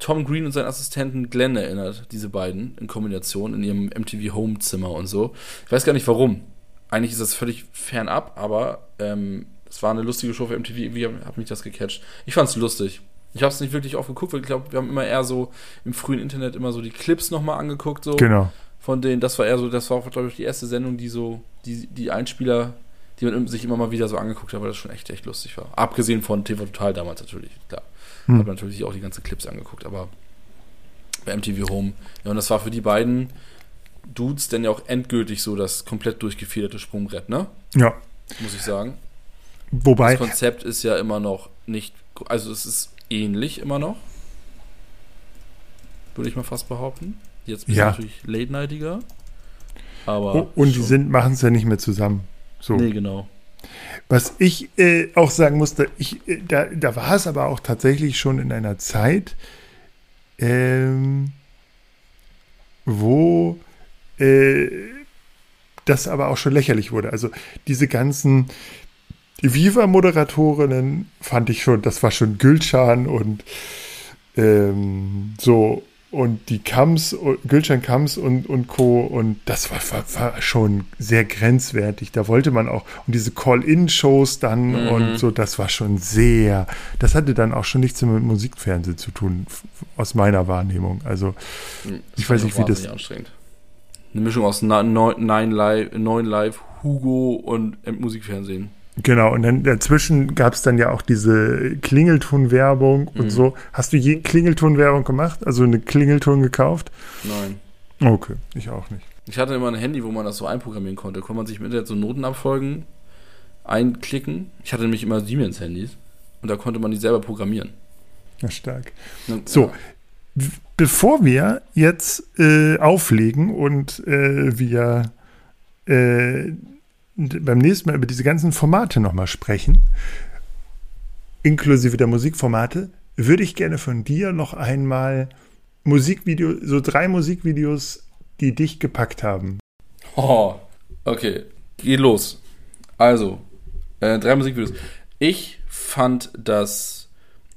Tom Green und seinen Assistenten Glenn erinnert, diese beiden in Kombination in ihrem MTV Home Zimmer und so. Ich weiß gar nicht warum. Eigentlich ist das völlig fernab, aber ähm, es war eine lustige Show für MTV. Irgendwie hat mich das gecatcht. Ich fand's lustig. Ich habe es nicht wirklich oft geguckt, weil ich glaube, wir haben immer eher so im frühen Internet immer so die Clips nochmal angeguckt, so Genau. von denen. Das war eher so, das war, glaube ich, die erste Sendung, die so, die, die Einspieler, die man sich immer mal wieder so angeguckt hat, weil das schon echt, echt lustig war. Abgesehen von TV Total damals natürlich, klar. Hm. Habe natürlich auch die ganzen Clips angeguckt, aber bei MTV Home. Ja, und das war für die beiden Dudes dann ja auch endgültig so das komplett durchgefederte Sprungbrett, ne? Ja. Muss ich sagen. Wobei, Das Konzept ist ja immer noch nicht, also es ist ähnlich immer noch. Würde ich mal fast behaupten. Jetzt bin Ja. ich natürlich late-nightiger. Aber. oh, und die schon. sind, machen es ja nicht mehr zusammen. So. Nee, genau. Was ich äh, auch sagen musste, ich, äh, da, da war es aber auch tatsächlich schon in einer Zeit, ähm, wo äh, das aber auch schon lächerlich wurde. Also diese ganzen Viva-Moderatorinnen fand ich schon, das war schon Gülcan und ähm, so und die Kams, Gülcan Kams und, und Co. Und das war, war, war schon sehr grenzwertig. Da wollte man auch, und diese Call-In-Shows dann Mhm. und so, das war schon sehr, das hatte dann auch schon nichts mit Musikfernsehen zu tun, aus meiner Wahrnehmung. Also, Hm, Ich weiß nicht, wie das- anstrengend. Eine Mischung aus Nine Live, Neun Live, Hugo und ähm, Musikfernsehen. genau, und dann dazwischen gab es dann ja auch diese Klingelton-Werbung und Mhm. so. Hast du je Klingelton-Werbung gemacht? Also eine Klingelton gekauft? Nein. Okay, ich auch nicht. Ich hatte immer ein Handy, wo man das so einprogrammieren konnte. Konnte man sich im Internet so Notenabfolgen einklicken. Ich hatte nämlich immer Siemens-Handys und da konnte man die selber programmieren. Na stark. So, ja. Bevor wir jetzt äh, auflegen und äh, wir äh, beim nächsten Mal über diese ganzen Formate nochmal sprechen, inklusive der Musikformate, würde ich gerne von dir noch einmal Musikvideo, so drei Musikvideos, die dich gepackt haben. Oh, okay. Geht los. Also, äh, drei Musikvideos. Ich fand das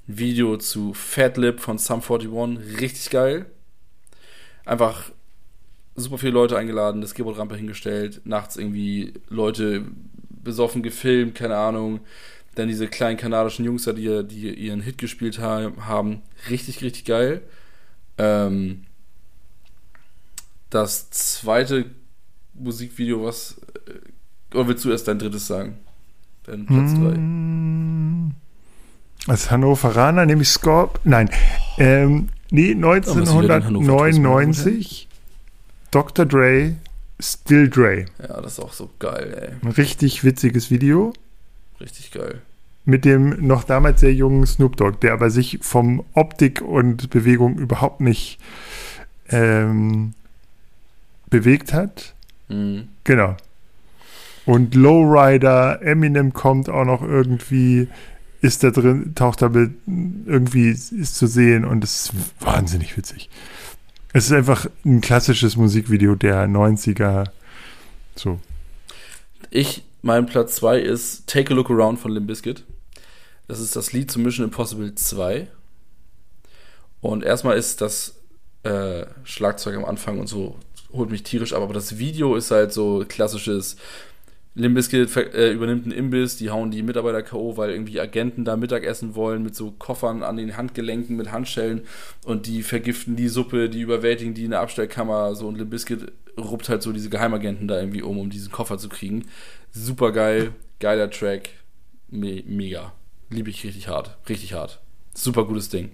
Video zu Fat Lip von Sum 41 richtig geil. Einfach super viele Leute eingeladen, das Skateboardrampe hingestellt, nachts irgendwie Leute besoffen gefilmt, keine Ahnung. Dann diese kleinen kanadischen Jungs da, die, die ihren Hit gespielt haben. Richtig, richtig geil. Ähm, das zweite Musikvideo, was. Äh, oder willst du erst dein drittes sagen? Dein Platz 3. Mm, als Hannoveraner nehme ich Scorp. Nein. Ähm, nee, 1999. Dr. Dre, Still Dre. Ja, das ist auch so geil, ey. Ein richtig witziges Video. Richtig geil. Mit dem noch damals sehr jungen Snoop Dogg, der aber sich vom Optik und Bewegung überhaupt nicht ähm, bewegt hat. Mhm. Genau. Und Lowrider, Eminem kommt auch noch irgendwie, ist da drin, taucht da irgendwie, ist zu sehen und es ist wahnsinnig witzig. Es ist einfach ein klassisches Musikvideo der 90er. So. Ich, mein Platz 2 ist Take a Look Around von Limp Bizkit. Das ist das Lied zu Mission Impossible 2. Und erstmal ist das äh, Schlagzeug am Anfang und so holt mich tierisch ab, aber das Video ist halt so klassisches Limbiskit äh, übernimmt einen Imbiss, die hauen die Mitarbeiter K.O., weil irgendwie Agenten da Mittagessen wollen mit so Koffern an den Handgelenken mit Handschellen und die vergiften die Suppe, die überwältigen die in der Abstellkammer so und Limbiskit ruppt halt so diese Geheimagenten da irgendwie um, um diesen Koffer zu kriegen. Super geil, geiler Track, Me mega. Liebe ich richtig hart, richtig hart. Super gutes Ding.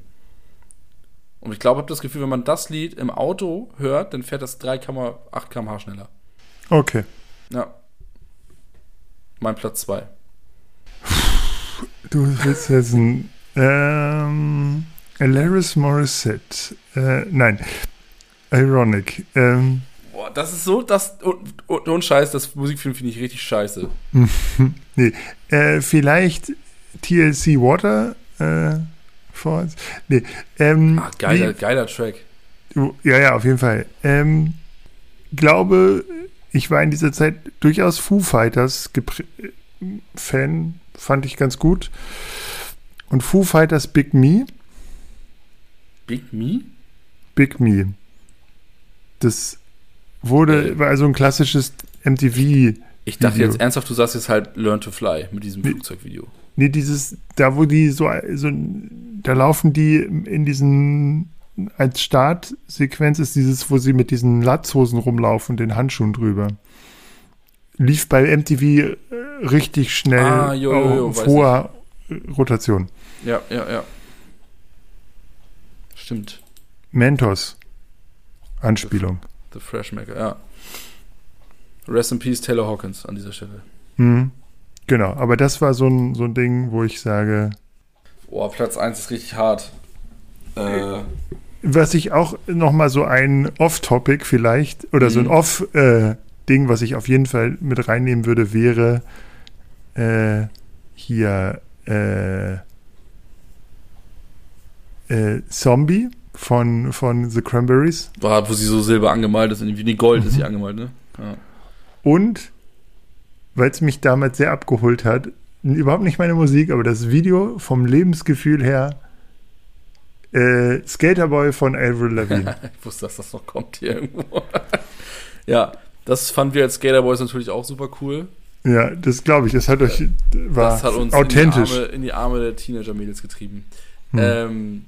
Und ich glaube, ich habe das Gefühl, wenn man das Lied im Auto hört, dann fährt das 3,8 km/h schneller. Okay. Ja. Mein Platz 2. Du willst jetzt ein ähm, Alaris Morissette. Äh, nein. Ironic. Ähm, Boah, das ist so, das und, und, und Scheiß, das Musikfilm finde ich richtig scheiße. nee. Äh, vielleicht TLC Water äh, vor uns. Nee. Ähm, ah, geiler, wie, geiler Track. Ja, ja, auf jeden Fall. Ähm, glaube, ich war in dieser Zeit durchaus Foo Fighters Fan, fand ich ganz gut. Und Foo Fighters Big Me. Big Me? Big Me. Das wurde, äh, war also ein klassisches MTV. Ich dachte Video. jetzt ernsthaft, du sagst jetzt halt Learn to Fly mit diesem nee, Flugzeugvideo. Nee, dieses, da wo die so, so, da laufen die in diesen als Startsequenz ist dieses, wo sie mit diesen Latzhosen rumlaufen, den Handschuhen drüber. Lief bei MTV äh, richtig schnell ah, jo, jo, jo, auf hoher Rotation. Ja, ja, ja. Stimmt. Mentos. Anspielung. The, the Freshmaker, ja. Rest in Peace Taylor Hawkins an dieser Stelle. Mhm. Genau, aber das war so ein, so ein Ding, wo ich sage. Boah, Platz 1 ist richtig hart. Äh, was ich auch nochmal so ein Off-Topic vielleicht oder mhm. so ein mhm. Off-Ding, äh, was ich auf jeden Fall mit reinnehmen würde, wäre äh, hier äh, äh, Zombie von, von The Cranberries. War, wo sie so silber angemalt ist, irgendwie nee, Gold mhm. ist sie angemalt, ne? Ja. Und weil es mich damals sehr abgeholt hat, überhaupt nicht meine Musik, aber das Video vom Lebensgefühl her äh, Skaterboy von Avril Lavigne. ich wusste, dass das noch kommt hier irgendwo. ja, das fanden wir als Skaterboys natürlich auch super cool. Ja, das glaube ich. Das hat euch war das hat uns authentisch. In die Arme, in die Arme der Teenager-Mädels getrieben. Hm. Ähm,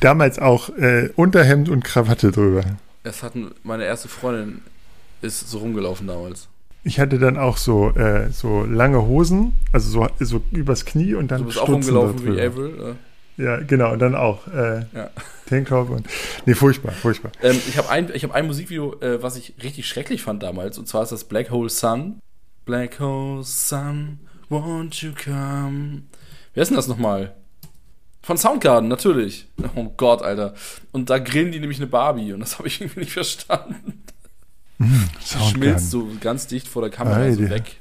Damals auch äh, Unterhemd und Krawatte drüber. Es hatten meine erste Freundin ist so rumgelaufen damals. Ich hatte dann auch so, äh, so lange Hosen, also so, so übers Knie und dann. Du bist auch rumgelaufen wie Avril? Ja, genau, und dann auch äh, ja. Tanktop und. Nee, furchtbar, furchtbar. Ähm, ich habe ein, hab ein Musikvideo, äh, was ich richtig schrecklich fand damals, und zwar ist das Black Hole Sun. Black Hole Sun, won't you come? Wer ist denn das nochmal? Von Soundgarden, natürlich. Oh Gott, Alter. Und da grillen die nämlich eine Barbie und das habe ich irgendwie nicht verstanden. Mm, die schmilzt so ganz dicht vor der Kamera so weg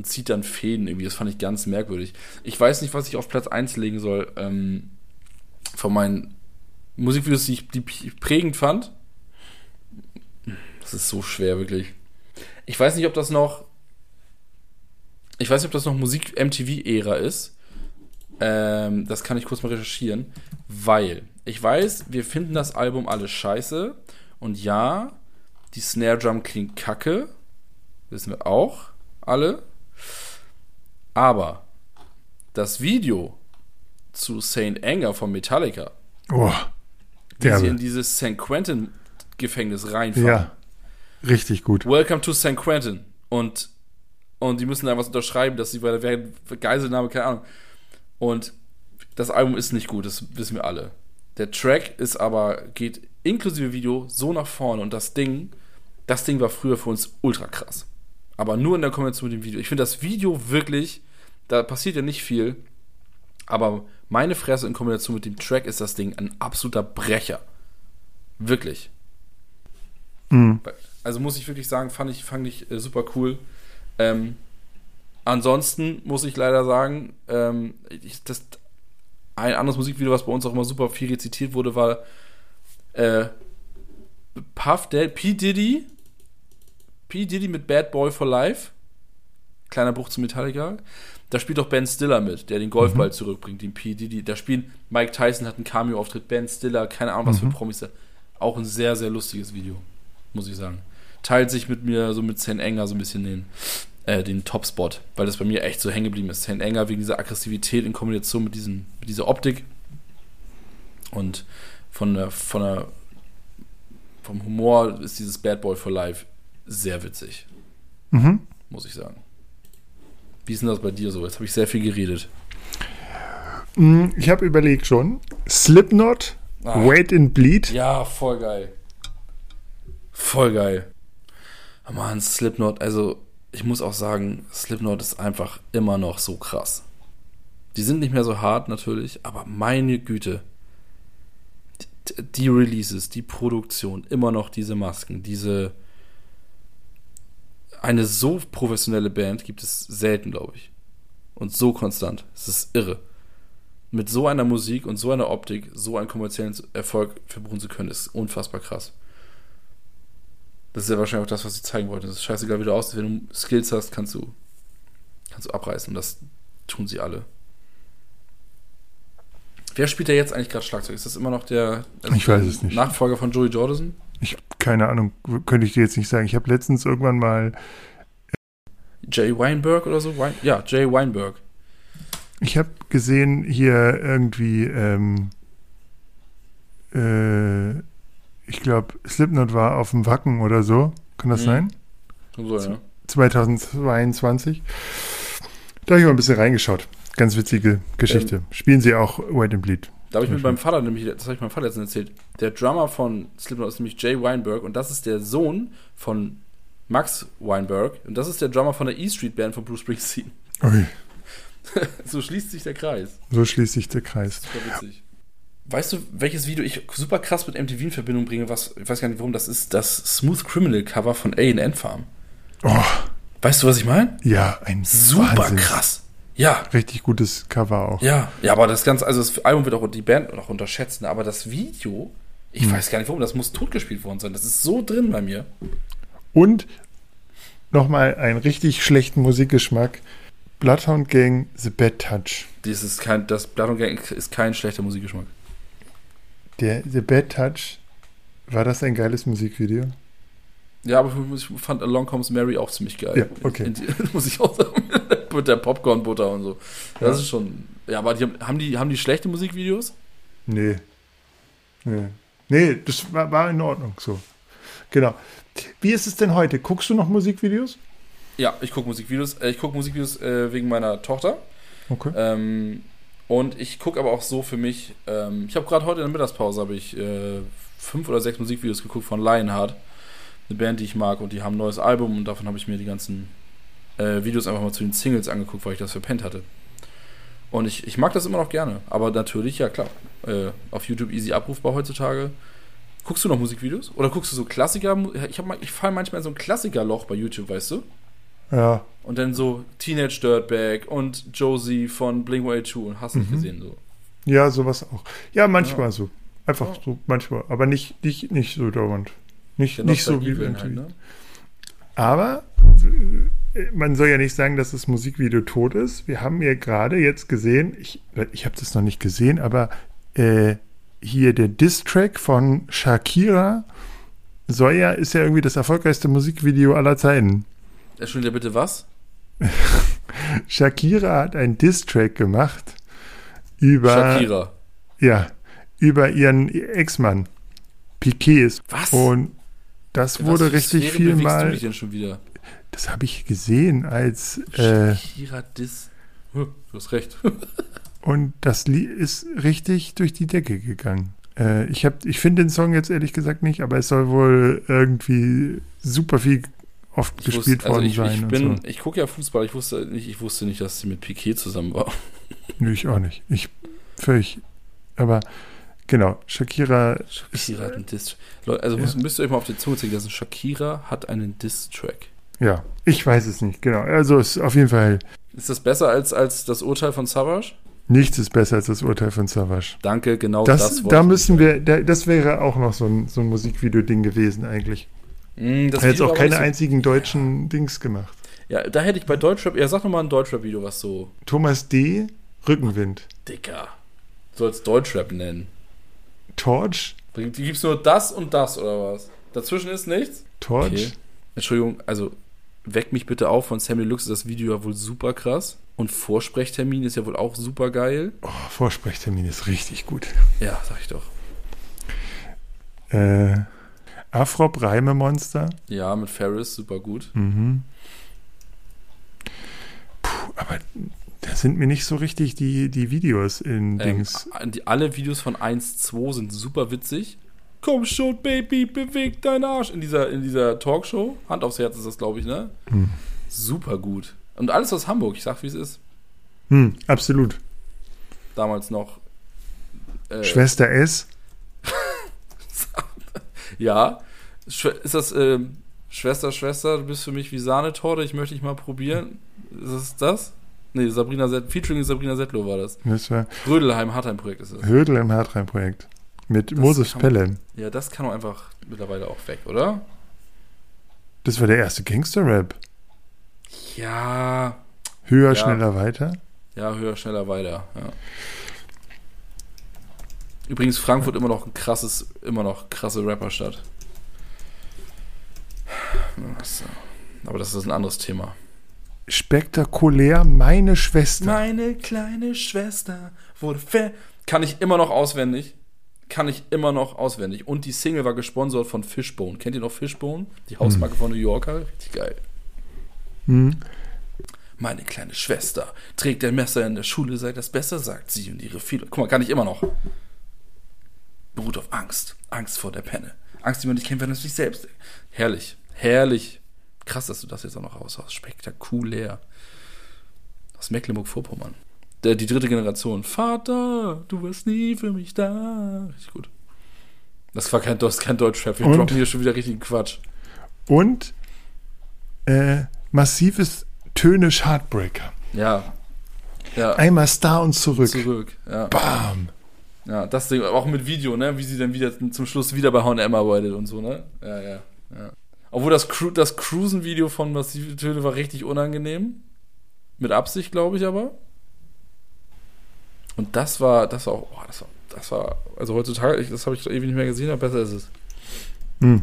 und zieht dann Fäden irgendwie. Das fand ich ganz merkwürdig. Ich weiß nicht, was ich auf Platz 1 legen soll ähm, von meinen Musikvideos, die ich, die ich prägend fand. Das ist so schwer, wirklich. Ich weiß nicht, ob das noch. Ich weiß nicht, ob das noch Musik-MTV-Ära ist. Ähm, das kann ich kurz mal recherchieren, weil ich weiß, wir finden das Album alles scheiße. Und ja, die Snare Drum klingt kacke. Wissen wir auch alle. Aber das Video zu Saint Anger von Metallica, oh, wie sie in dieses St. Quentin Gefängnis reinfahren. Ja, richtig gut. Welcome to St. Quentin. Und, und die müssen da was unterschreiben, dass sie bei der Geiselnahme, keine Ahnung, und das Album ist nicht gut, das wissen wir alle. Der Track ist aber, geht inklusive Video so nach vorne und das Ding, das Ding war früher für uns ultra krass. Aber nur in der Kombination mit dem Video. Ich finde das Video wirklich, da passiert ja nicht viel, aber meine Fresse in Kombination mit dem Track ist das Ding ein absoluter Brecher. Wirklich. Mhm. Also muss ich wirklich sagen, fand ich, fand ich äh, super cool. Ähm, Ansonsten muss ich leider sagen, ähm, ich, das, ein anderes Musikvideo, was bei uns auch immer super viel rezitiert wurde, war äh, Puff Daddy, P. Diddy, P. Diddy mit Bad Boy for Life. Kleiner Bruch zu Metallica. Da spielt auch Ben Stiller mit, der den Golfball mhm. zurückbringt, den P. Diddy. Da spielen Mike Tyson hat einen Cameo-Auftritt, Ben Stiller, keine Ahnung, was mhm. für Promis. Auch ein sehr, sehr lustiges Video, muss ich sagen. Teilt sich mit mir so mit Zen Enger so ein bisschen den, äh, den Topspot, weil das bei mir echt so hängen geblieben ist. Saint Enger wegen dieser Aggressivität in Kombination mit, diesen, mit dieser Optik und von der, von der, vom Humor ist dieses Bad Boy for Life sehr witzig. Mhm. Muss ich sagen. Wie ist denn das bei dir so? Jetzt habe ich sehr viel geredet. Mm, ich habe überlegt schon. Slipknot, ah. Wait and Bleed. Ja, voll geil. Voll geil. Oh Mann, Slipknot, also ich muss auch sagen, Slipknot ist einfach immer noch so krass. Die sind nicht mehr so hart natürlich, aber meine Güte. Die, die Releases, die Produktion, immer noch diese Masken, diese. Eine so professionelle Band gibt es selten, glaube ich. Und so konstant. Es ist irre. Mit so einer Musik und so einer Optik so einen kommerziellen Erfolg verbuchen zu können, ist unfassbar krass. Das ist ja wahrscheinlich auch das, was sie zeigen wollten. Es ist scheißegal, wie du aussiehst. Wenn du Skills hast, kannst du, kannst du abreißen. Und das tun sie alle. Wer spielt da jetzt eigentlich gerade Schlagzeug? Ist das immer noch der also ich weiß es nicht. Nachfolger von Joey Jordison? Ich keine Ahnung, könnte ich dir jetzt nicht sagen. Ich habe letztens irgendwann mal Jay Weinberg oder so? ja, Jay Weinberg. Ich habe gesehen hier irgendwie ähm, äh, ich glaube, Slipknot war auf dem Wacken oder so. Kann das mhm. sein? So, ja. 2022. Da habe ich mal ein bisschen reingeschaut. Ganz witzige Geschichte. Ähm, Spielen sie auch White and Bleed? Da habe ich mit meinem Vater nämlich, das habe ich meinem Vater jetzt erzählt. Der Drummer von Slipknot ist nämlich Jay Weinberg und das ist der Sohn von Max Weinberg und das ist der Drummer von der E Street Band von Bruce Springsteen. Okay. so schließt sich der Kreis. So schließt sich der Kreis. Super witzig. Weißt du, welches Video ich super krass mit MTV in Verbindung bringe? Was, ich weiß gar nicht, warum das ist. Das Smooth Criminal Cover von A&N Farm. Oh. Weißt du, was ich meine? Ja, ein super Wahnsinn. krass. Ja. Richtig gutes Cover auch. Ja, ja, aber das Ganze, also das Album wird auch die Band noch unterschätzen, aber das Video, ich hm. weiß gar nicht warum, das muss totgespielt worden sein. Das ist so drin bei mir. Und nochmal einen richtig schlechten Musikgeschmack. Bloodhound Gang, The Bad Touch. Das, ist kein, das Bloodhound Gang ist kein schlechter Musikgeschmack. Der The Bad Touch, war das ein geiles Musikvideo? Ja, aber ich fand Along Comes Mary auch ziemlich geil. Ja, okay. In, in, muss ich auch sagen. Mit der Popcorn-Butter und so. Das ja. ist schon. Ja, aber die, haben, die, haben die schlechte Musikvideos? Nee. Nee. Nee, das war, war in Ordnung so. Genau. Wie ist es denn heute? Guckst du noch Musikvideos? Ja, ich gucke Musikvideos. Äh, ich gucke Musikvideos äh, wegen meiner Tochter. Okay. Ähm, und ich gucke aber auch so für mich, ähm, ich habe gerade heute in der Mittagspause habe ich äh, fünf oder sechs Musikvideos geguckt von Lionheart, eine Band, die ich mag und die haben ein neues Album und davon habe ich mir die ganzen äh, Videos einfach mal zu den Singles angeguckt, weil ich das verpennt hatte. Und ich, ich mag das immer noch gerne. Aber natürlich, ja klar, äh, auf YouTube easy abrufbar heutzutage. Guckst du noch Musikvideos? Oder guckst du so Klassiker? Ich, hab mal- ich falle manchmal in so ein Klassikerloch bei YouTube, weißt du? Ja, Und dann so Teenage Dirtbag und Josie von Blink-182 und hast Mhm. nicht gesehen so. ja, sowas auch. Ja, manchmal so. Einfach Ja. so, manchmal. Aber nicht, nicht, nicht so dauernd. Nicht, Der nicht so wie MTV. halt, ne? Aber man soll ja nicht sagen, dass das Musikvideo tot ist. Wir haben ja gerade jetzt gesehen, ich, ich habe das noch nicht gesehen, aber äh, hier der Diss-Track von Shakira soll ja, ist ja irgendwie das erfolgreichste Musikvideo aller Zeiten. Entschuldigung, bitte was? Shakira hat einen Diss-Track gemacht über, Shakira. ja, über ihren Ex-Mann. Piquet ist. Was? Und das In wurde richtig viel bewegst du mal. dich denn schon wieder? Das habe ich gesehen als äh, Shakira Dis. Huh, Du hast recht. Und das Lied ist richtig durch die Decke gegangen. Äh, ich hab, ich finde den Song jetzt ehrlich gesagt nicht, aber es soll wohl irgendwie super viel oft Ich gespielt wusste- also worden ich, sein. Ich, bin, so. ich gucke ja Fußball, ich wusste nicht, ich wusste nicht, dass sie mit Piquet zusammen war. Nö, ich auch nicht. Ich völlig. Aber genau, Shakira. Shakira hat einen Diss. Leute, also Ja. müsst, müsst ihr euch mal auf die Zunge ziehen lassen. Shakira hat einen Diss-Track. Ja, ich weiß es nicht, genau. Also es ist auf jeden Fall Ist das besser als, als das Urteil von Savage? nichts ist besser als das Urteil von Savage. Danke, genau das, Das, da müssen wir, da, das wäre auch noch so ein, so ein Musikvideo-Ding gewesen eigentlich. Mm, das hat jetzt auch keine so- einzigen deutschen Dings gemacht. Ja, da hätte ich bei Deutschrap, ja, sag nochmal ein Deutschrap-Video, was so, Thomas D., Rückenwind. dicker, sollst Deutschrap nennen. Torch, Die gibt's nur das und das, oder was? Dazwischen ist nichts? Torch. Okay. Entschuldigung, also weck mich bitte auf von Sammy Lux ist das Video ja wohl super krass. Und Vorsprechtermin ist ja wohl auch super geil. Oh, Vorsprechtermin ist richtig gut. Ja, sag ich doch. Äh, Afrop Reimemonster. Ja, mit Ferris super gut. Mhm. Puh, aber da sind mir nicht so richtig die, die Videos in Ähm, Dings. die, alle Videos von 1.2 sind super witzig. Komm schon, Baby, beweg deinen Arsch. In dieser, in dieser Talkshow. Hand aufs Herz ist das, glaube ich, ne? Hm. Super gut. Und alles aus Hamburg. Ich sag, wie es ist. Hm, absolut. Damals noch. Äh, Schwester S. Ja. Ist das, ähm, Schwester, Schwester, du bist für mich wie Sahnetorte, ich möchte dich mal probieren. Ist das das? Nee, Sabrina Set, featuring Sabrina Settler war das. Das war Rödelheim Hartheim-Projekt ist das. Hödel im Hartrein-Projekt. Mit Das Moses kann man- Pelham. Ja, das kann doch einfach mittlerweile auch weg, oder? Das war der erste Gangster-Rap. Ja. Höher, Ja. schneller, weiter. Ja, höher, schneller, weiter. Ja. Übrigens, Frankfurt immer noch ein krasses, immer noch krasse Rapperstadt. So. Aber das ist ein anderes Thema. Spektakulär, meine Schwester. Meine kleine Schwester wurde ver... Kann ich immer noch auswendig. Kann ich immer noch auswendig. Und die Single war gesponsert von Fishbone. Kennt ihr noch Fishbone? Die Hausmarke von New Yorker? Richtig geil. Hm. Meine kleine Schwester trägt ein Messer in der Schule, sei das besser, sagt sie und ihre viele. Guck mal, kann ich immer noch. Beruht auf Angst. Angst vor der Penne. Angst, die man nicht kennt, wenn es sich selbst. Herrlich. Herrlich. Krass, dass du das jetzt auch noch raushaust. Spektakulär. Aus Mecklenburg-Vorpommern. Der, die dritte Generation. Vater, du warst nie für mich da. Richtig gut. Das war kein, das kein Deutschrap. Wir Und? droppen hier schon wieder richtigen Quatsch. Und äh, massives Tönisch Heartbreaker. Ja. Ja. Einmal Star und zurück. Zurück. Ja. Bam. Ja, das Ding, auch mit Video, ne? Wie sie dann wieder zum Schluss wieder bei H&M arbeitet und so, ne? Ja, ja, ja. Obwohl das, Cru das Cruisen-Video von Massive Töne war richtig unangenehm. Mit Absicht, glaube ich aber. Und das war, das war auch, oh, das war, das war, also heutzutage, das habe ich ewig nicht mehr gesehen, aber besser ist es. Hm.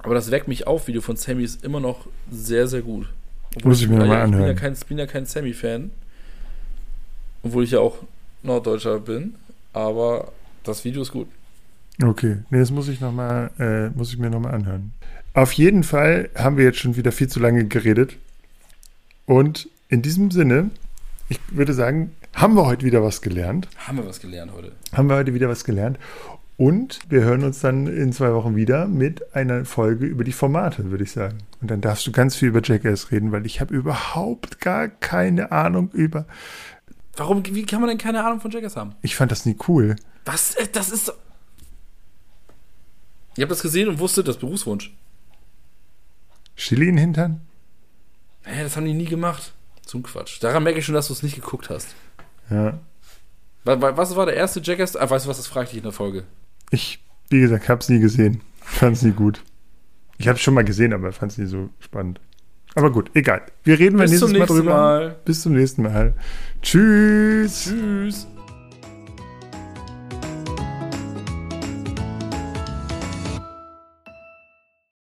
Aber das Weckt mich auf, Video von Sammy ist immer noch sehr, sehr gut. Muss ich mir ja, nochmal ja, ich bin ja anhören. kein, bin ja kein Sammy-Fan. Obwohl ich ja auch Norddeutscher bin. Aber das Video ist gut. Okay, nee, das muss ich noch mal, äh, muss ich mir nochmal anhören. Auf jeden Fall haben wir jetzt schon wieder viel zu lange geredet. Und in diesem Sinne, ich würde sagen, haben wir heute wieder was gelernt. Haben wir was gelernt heute? Haben wir heute wieder was gelernt. Und wir hören uns dann in zwei Wochen wieder mit einer Folge über die Formate, würde ich sagen. Und dann darfst du ganz viel über Jackass reden, weil ich habe überhaupt gar keine Ahnung über Warum, wie kann man denn keine Ahnung von Jackass haben? Ich fand das nie cool. Was? Äh, Das ist so. Ihr habt das gesehen und wusstet, das ist Berufswunsch. Chili in den Hintern? Hä, das haben die nie gemacht. Zum Quatsch. Daran merke ich schon, dass du es nicht geguckt hast. Ja. Wa- wa- Was war der erste Jackass? Ah, weißt du was, das frage ich dich in der Folge. Ich, wie gesagt, hab's nie gesehen. Fand's nie gut. Ich hab's schon mal gesehen, aber fand's nie so spannend. Aber gut, egal. Wir reden beim zum Mal nächsten drüber. Mal. Bis zum nächsten Mal. Tschüss. Tschüss.